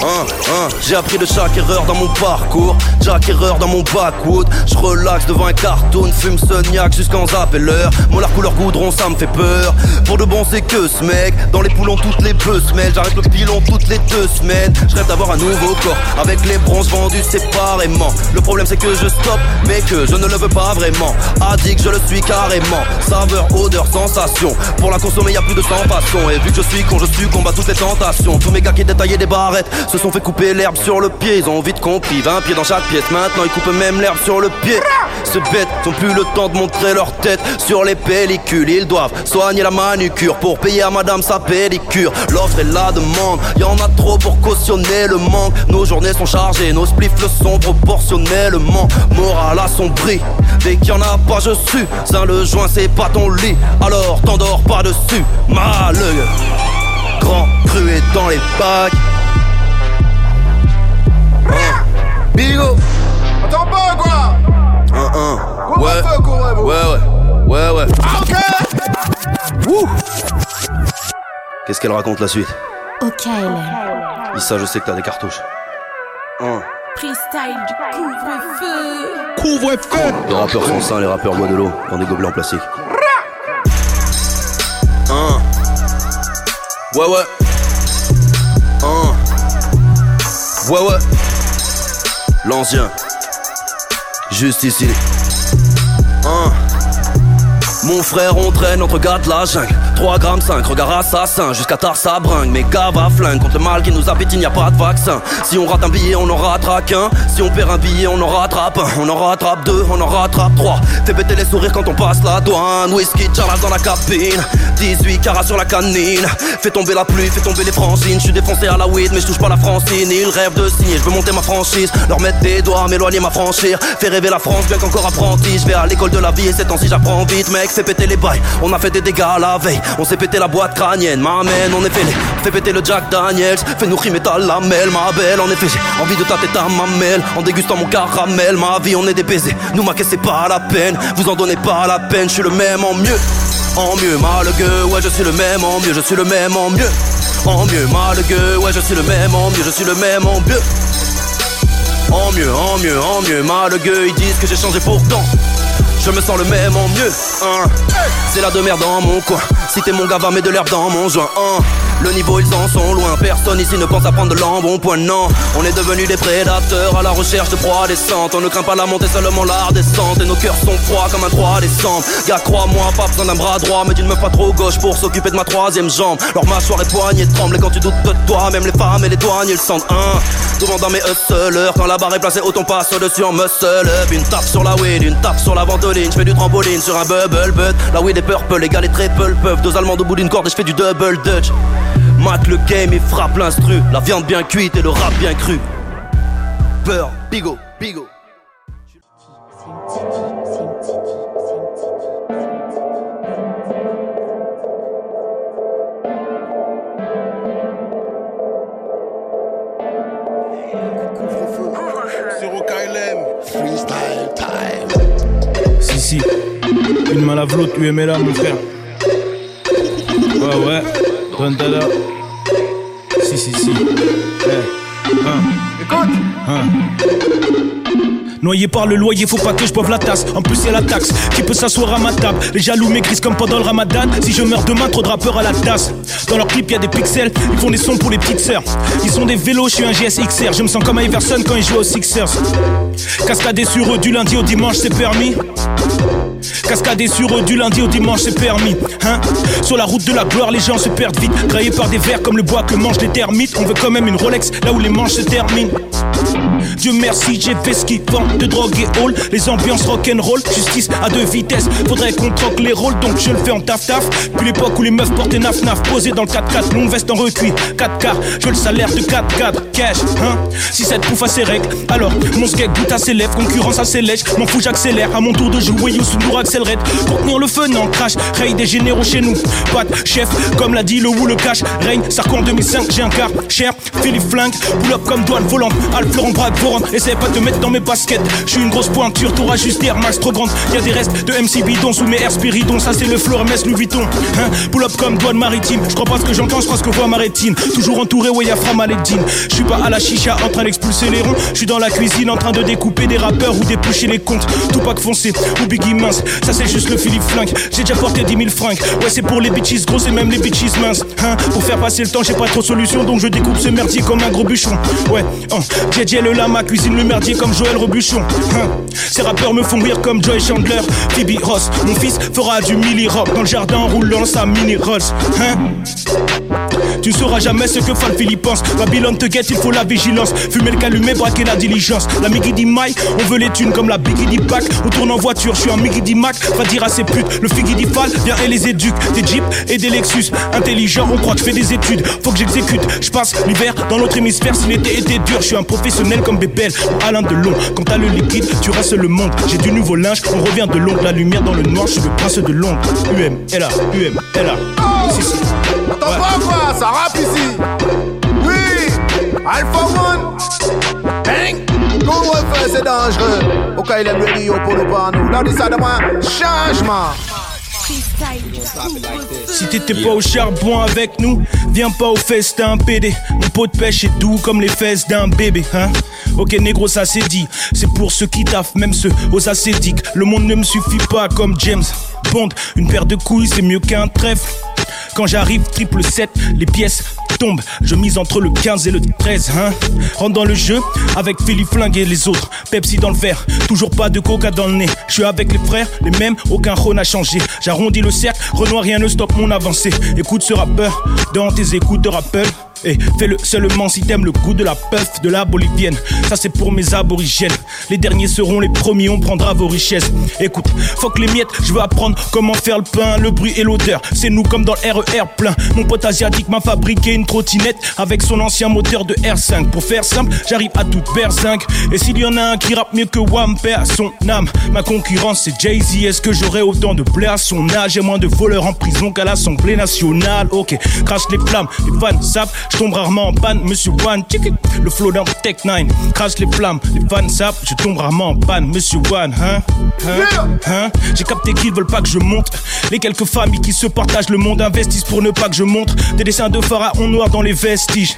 Hein, hein, j'ai appris de chaque erreur dans mon parcours. Chaque erreur dans mon backwood. Je relaxe devant un cartoon, fume Soniac jusqu'en l'heure. Mon lard couleur goudron, ça me fait peur. Pour de bon, c'est que ce mec. Dans les poulons toutes les deux semaines. J'arrête le pilon toutes les deux semaines. Je rêve d'avoir un nouveau corps avec les bronzes vendus séparément. Le problème, c'est que je stoppe, mais que je ne le veux pas vraiment. Addict, je le suis carrément. Saveur, odeur, sensation. Pour la consommer, y a plus de 100 façons. Et vu que je suis con, je suis combat toutes les tentations. Tous mes gars qui détaillaient des barrettes se sont fait couper l'herbe sur le pied. Ils ont vite compris, 20 pieds dans chaque pièce. Maintenant ils coupent même l'herbe sur le pied. Ces bêtes n'ont plus le temps de montrer leur tête sur les pellicules. Ils doivent soigner la manucure pour payer à madame sa pellicure. L'offre et la demande, y en a trop pour cautionner le manque. Nos journées sont chargées, nos spliffs le sont proportionnellement. Moral assombri, dès qu'il y en a pas, je suis. Ça le joint, c'est pas ton lit, alors t'endors pas dessus. Malheureux grand cru dans les bacs. Hein. Bigo, Attends pas quoi un, un. Ouais, ouais, ouais, ouais, ouais. Ok. Wouh Qu'est-ce qu'elle raconte la suite? Ok, Hélène. Issa, je sais que t'as des cartouches. Hein. Freestyle du couvre-feu. Couvre-feu Les rappeurs sont sains, les rappeurs boivent de l'eau dans des gobelets en plastique. Hein. Ouais, ouais. Hein. Ouais, ouais. L'ancien. Juste ici. Hein. Mon frère, on traîne entre gars de la jungle. 3 grammes 5, regard assassin, jusqu'à tard ça bringue. Mais gars va flingue contre le mal qui nous habite, il n'y a pas de vaccin. Si on rate un billet, on en rattrape un. Si on perd un billet, on en rattrape un. On en rattrape deux, on en rattrape trois. Fais péter les sourires quand on passe la douane. Whisky, Charles dans la cabine. 18 carats sur la canine. Fais tomber la pluie, fais tomber les frangines. Je suis défoncé à la weed, mais je touche pas la francine. Ils rêvent de signer, je veux monter ma franchise. Leur mettre des doigts, m'éloigner, m'affranchir. Fais rêver la France, bien qu'encore apprenti. Je vais à l'école de la vie et ces temps-ci j'apprends vite, mec. Fais péter les bails. On a fait des dégâts la veille. On s'est pété la boîte crânienne, m'amène, on est fêlé. Fais péter le Jack Daniels, fais-nous rimer ta lamelle, ma belle. En effet, j'ai envie de tâter ta mamelle. En dégustant mon caramel, ma vie, on est des baisers. Nous, ma caisse, c'est pas la peine. Vous en donnez pas la peine, je suis le même en mieux. En mieux, malgueux, ouais, je suis le même en mieux, je suis le même en mieux. En mieux, malgueux, ouais, je suis le même en mieux, je suis le même en mieux. En mieux, en mieux, en mieux, malgueux, ils disent que j'ai changé pourtant. Je me sens le même en mieux, hein. C'est la de merde dans mon coin. Si t'es mon gars, va mettre de l'herbe dans mon joint, hein. Le niveau, ils en sont loin. Personne ici ne pense à prendre de l'embonpoint, non. On est devenus des prédateurs à la recherche de proies décentes. On ne craint pas la montée, seulement la redescente. Et nos cœurs sont froids comme un 3 décembre. Gars, crois-moi, pas besoin d'un bras droit, mais d'une meuf pas trop gauche pour s'occuper de ma troisième jambe. Leur mâchoire et poignée tremblent. Et quand tu doutes de toi, même les femmes et les douaniers le sentent, hein. Souvent dans mes hustlers, quand la barre est placée, autant passe au-dessus en muscle up. Une tape sur la weed, une tape sur la ventoline. Je fais du trampoline sur un bubble butt. La weed est purple, les gars, les triple puff. Deux allemands au bout d'une corde et je fais du double dutch. Mate le game et frappe l'instru. La viande bien cuite et le rap bien cru. Peur, bigo, bigo. Freestyle time. Si, si. Une main lave l'autre, UMLA, mon frère. Ouais, ouais. Donne dada. Si, si, si. Eh. Hein. Écoute. Hein. Noyé par le loyer, faut pas que je boive la tasse. En plus, c'est la taxe. Qui peut s'asseoir à ma table Les jaloux maigrissent comme pendant le ramadan. Si je meurs demain, trop de rappeurs à la tasse. Dans leur clip, y a des pixels. Ils font des sons pour les petites sœurs. Ils sont des vélos, je suis un GSXR. Je me sens comme Iverson quand il joue aux Sixers. Cascader sur eux du lundi au dimanche, c'est permis. Cascader sur eux du lundi au dimanche, c'est permis. Hein Sur la route de la gloire, les gens se perdent vite. Graillés par des vers comme le bois que mangent les termites. On veut quand même une Rolex là où les manches se terminent. Dieu merci, j'ai fait ce qu'ils vendent de drogue et hall. Les ambiances rock'n'roll, justice à deux vitesses. Faudrait qu'on troque les rôles, donc je le fais en taf-taf. Puis l'époque où les meufs portaient naf-naf, posé dans le 4x4, longue veste en recuit. 4K, je veux le salaire de 4-4, cash, hein. Si cette pouffe a ses règles, alors mon skate goûte à ses lèvres, concurrence à ses lèches. M'en fous, j'accélère. À mon tour de jouer, Youssou. Pour tenir le feu, non, crash. Ray des généraux chez nous. De chef, comme l'a dit le ou le cash. Règne, Sarko en 2005, j'ai un quart. Cher, Philippe Flingue, pull up comme douane volante. Alpha Florent Braque, Essaye pas de te mettre dans mes baskets. Je suis une grosse pointure, t'auras juste des Max trop grande. Y'a des restes de MC bidon sous mes airs spiridons. Ça, c'est le Fleur Mess Louis Vuitton. Hein, pull up comme douane maritime. Je crois pas ce que j'entends, je crois ce que voit ma rétine. Toujours entouré, ouais, y'a Fra Maledine. Je suis pas à la chicha en train d'expulser les ronds. Je suis dans la cuisine en train de découper des rappeurs ou d'éplucher les comptes. Tupac foncé ou Biggie mince. Ça, c'est juste le Philippe Flingue. J'ai déjà porté 10 000 francs. Ouais, c'est pour les bitches grosses et même les bitches minces. Hein, pour faire passer le temps, j'ai pas trop de solution. Donc je découpe ce merdier comme un gros bûchon. Ouais, oh, JJ le lama cuisine le merdier comme Joël Robuchon. Hein, ces rappeurs me font rire comme Joy Chandler. Phoebe Ross, mon fils fera du milli rock dans le jardin en roulant sa mini Rolls. Hein, tu sauras jamais ce que Fal Philippe pense. Babylone te guette, il faut la vigilance. Fumer le calumet, braquer la diligence. La Miggy Mike, on veut les thunes comme la Biggie Pack. On tourne en voiture, je suis un Miggy Mac. Va dire à ces putes, le Figgy Fall, viens et les éduque. Des Jeeps et des Lexus. Intelligent, on croit que fais des études. Faut que j'exécute. Je passe l'hiver dans l'autre hémisphère. Si l'été était dur, je suis un professionnel comme Bébel ou Alain Delon. Quand t'as le liquide, tu rinces le monde. J'ai du nouveau linge, on revient de l'ombre. La lumière dans le noir, je suis le prince de Londres. UM, elle a, UM, elle a. Si, si. Attends pas quoi, ça rappe ici. Oui, Alpha One. Bang. Go ouais, c'est dangereux. Au cas il aime le Rio pour voir nous. Là, dis ça de moi, changement. Si t'étais pas au charbon avec nous, viens pas au festin PD. Mon pot de pêche est doux comme les fesses d'un bébé, hein. Ok, négro, ça c'est dit. C'est pour ceux qui taffent, même ceux aux ascétiques. Le monde ne me suffit pas comme James Bond. Une paire de couilles, c'est mieux qu'un trèfle. Quand j'arrive, triple 7, les pièces Je mise entre le 15 et le 13, hein. Rentre dans le jeu avec Philippe Flingue et les autres. Pepsi dans le verre, toujours pas de coca dans le nez. Je suis avec les frères, les mêmes, aucun rôle n'a changé. J'arrondis le cercle, Renoir, rien ne stoppe mon avancée. Écoute ce rappeur dans tes écouteurs Apple. Et fais-le seulement si t'aimes le goût de la puff de la bolivienne. Ça c'est pour mes aborigènes. Les derniers seront les premiers, on prendra vos richesses. Écoute, fuck les miettes, je veux apprendre comment faire le pain, le bruit et l'odeur. C'est nous comme dans le RER plein. Mon pote asiatique m'a fabriqué une trottinette avec son ancien moteur de R5. Pour faire simple, j'arrive à toute paire 5. Et s'il y en a un qui rappe mieux que Wamper à son âme, ma concurrence c'est Jay-Z. Est-ce que j'aurai autant de blé à son âge et moins de voleurs en prison qu'à l'Assemblée nationale? Ok, crache les flammes, les fans savent je tombe rarement en panne, monsieur One. Le flow d'un Tech 9, crache les flammes, les fans savent, je tombe rarement en panne, monsieur One. Hein, hein, hein. J'ai capté qu'ils veulent pas que je monte. Les quelques familles qui se partagent le monde investissent pour ne pas que je montre. Des dessins de pharaon noir dans les vestiges.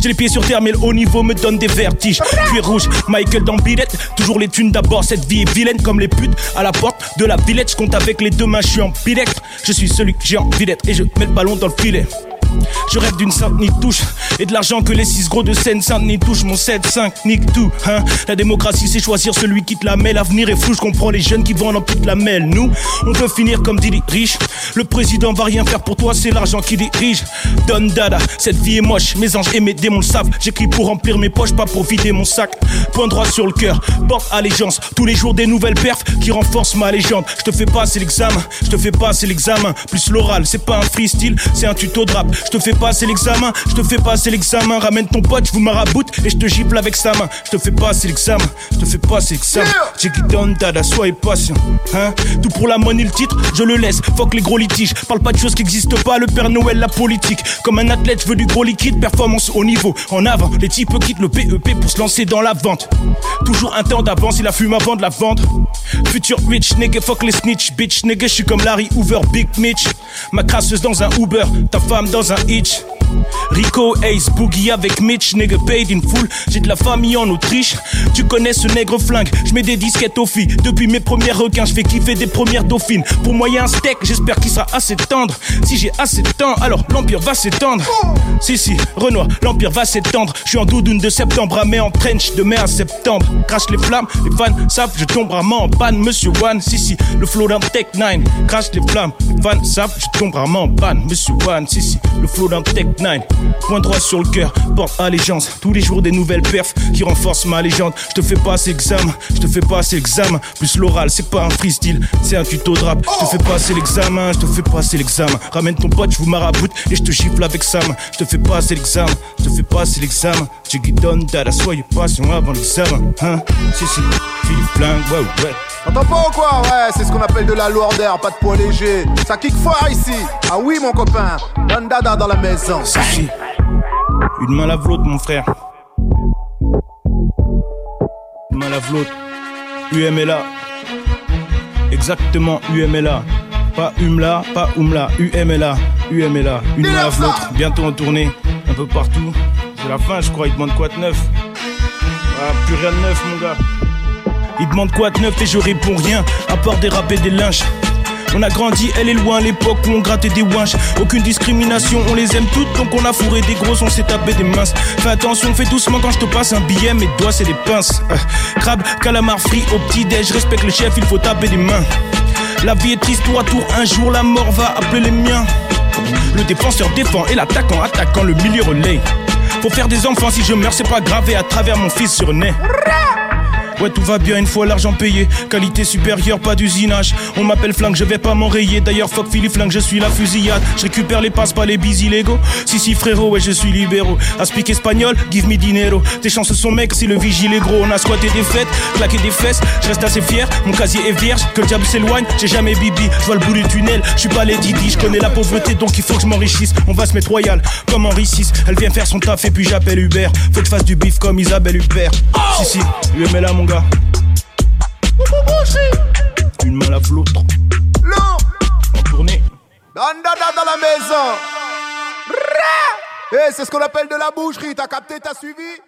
J'ai les pieds sur terre, mais le haut niveau me donne des vertiges. Cuir rouge, Michael dans Billette. Toujours les thunes d'abord, cette vie est vilaine comme les putes à la porte de la villette. Je compte avec les deux mains, je suis en bilette. Je suis celui que j'ai envie d'être et je mets le ballon dans le filet. Je rêve d'une sainte ni touche et de l'argent que les six gros de scène sainte ni touche mon 7-5 nique tout hein. La démocratie c'est choisir celui qui te la met. L'avenir est flou je comprends les jeunes qui vendent en toute la mêle. Nous on peut finir comme dit les riches Le président va rien faire pour toi c'est l'argent qui dirige. Donne dada cette vie est moche Mes anges et mes démons le savent. J'écris pour remplir mes poches pas pour vider mon sac. Point droit sur le cœur porte allégeance. Tous les jours des nouvelles perfs qui renforcent ma légende. Je te fais passer l'examen Je te fais passer l'examen. Plus l'oral c'est pas un freestyle c'est un tuto de rap je te fais passer l'examen, je te fais passer l'examen. Ramène ton pote, je vous maraboute et je te gifle avec sa main. Je te fais passer l'examen, je te fais passer l'examen. J'ai qui donne dada, sois patient. Hein Tout pour la monnaie, le titre, je le laisse. Fuck les gros litiges, parle pas de choses qui existent pas. Le Père Noël, la politique. Comme un athlète, je veux du gros liquide, performance au niveau. En avant, les types quittent le PEP pour se lancer dans la vente. Toujours un temps d'avance, il a fumé avant de la vendre. Future rich, nigga, fuck les snitch, bitch, nigga, je suis comme Larry Hoover, Big Mitch. Ma crasseuse dans un Uber, ta femme dans un hitch. Rico, Ace, Boogie avec Mitch, nigga paid in full. J'ai de la famille en Autriche. Tu connais ce nègre flingue, je mets des disquettes aux filles. Depuis mes premiers requins, je fais kiffer des premières dauphines. Pour moi, y a un steak, j'espère qu'il sera assez tendre. Si j'ai assez de temps, alors l'empire va s'étendre. Si, si, Renoir, l'empire va s'étendre. Je suis en doudoune de septembre à mai en trench de mai à septembre. Crache les flammes, les fans savent, je tombe rarement en panne. Monsieur One, si, si, le flow d'un Tech 9. Crache les flammes, les fans savent, je tombe rarement en panne. Monsieur One, si, si, le flow d'un Tech 9. Point droit sur le cœur, porte allégeance. Tous les jours des nouvelles perfs qui renforcent ma légende. Je te fais passer l'examen, je te fais passer l'examen. Plus l'oral, c'est pas un freestyle, c'est un tuto de rap. Je te fais passer l'examen, je te fais passer l'examen. Ramène ton pote, je vous maraboute et je te gifle avec Sam. Je te fais passer l'examen, je te fais passer l'examen. Tu donne dada, soyez patient avant l'examen. Hein, si, si, Philippe Flingue, ouais, ouais. T'entends pas ou quoi? Ouais, c'est ce qu'on appelle de la lourdeur, pas de poids léger. Ça kick fort ici. Ah oui, mon copain. Dans la maison. Une main lave l'autre, mon frère. Une main lave l'autre. UMLA. Exactement, UMLA. Pas UMLA, pas UMLA. UMLA. UMLA. Une main lave l'autre. Bientôt en tournée. Un peu partout. C'est la fin, je crois. Il demande quoi de neuf? Ah, Plus rien de neuf, mon gars. Il demande quoi de neuf et je réponds rien. À part des rap et des lynches. On a grandi, elle est loin, l'époque où on grattait des winches. Aucune discrimination, on les aime toutes, donc on a fourré des grosses, on s'est tapé des minces. Fais attention, fais doucement quand je te passe un billet, mes doigts c'est des pinces. Euh, crabe, calamar frit au petit-déj, respecte le chef, il faut taper des mains. La vie est triste tour à tour, un jour la mort va appeler les miens. Le défenseur défend et l'attaquant attaquant le milieu relais. Faut faire des enfants, si je meurs, c'est pas grave, et à travers mon fils sur nez. Ouais, tout va bien une fois l'argent payé. Qualité supérieure, pas d'usinage. On m'appelle flingue, je vais pas m'enrayer. D'ailleurs, fuck Philippe Flingue, je suis la fusillade. Je récupère les passes, pas les bis illégaux. Si, si, frérot, ouais, je suis libéraux. Aspic espagnol, give me dinero. Tes chances sont mec, si le vigile est gros. On a squatté des fêtes, claqué des fesses. Je reste assez fier, mon casier est vierge. Que le diable s'éloigne, j'ai jamais bibi. Je vois le bout du tunnel, je suis pas les Didi. Je connais la pauvreté, donc il faut que je m'enrichisse. On va se mettre royal, comme Henri VI. Elle vient faire son taf et puis j'appelle Hubert. Faut que je fasse du bif comme Isabelle Hubert. Si, si, là mon gars. Une main lave l'autre. En tournée. Donne dada dans la maison. Eh, c'est ce qu'on appelle de la boucherie. T'as capté, t'as suivi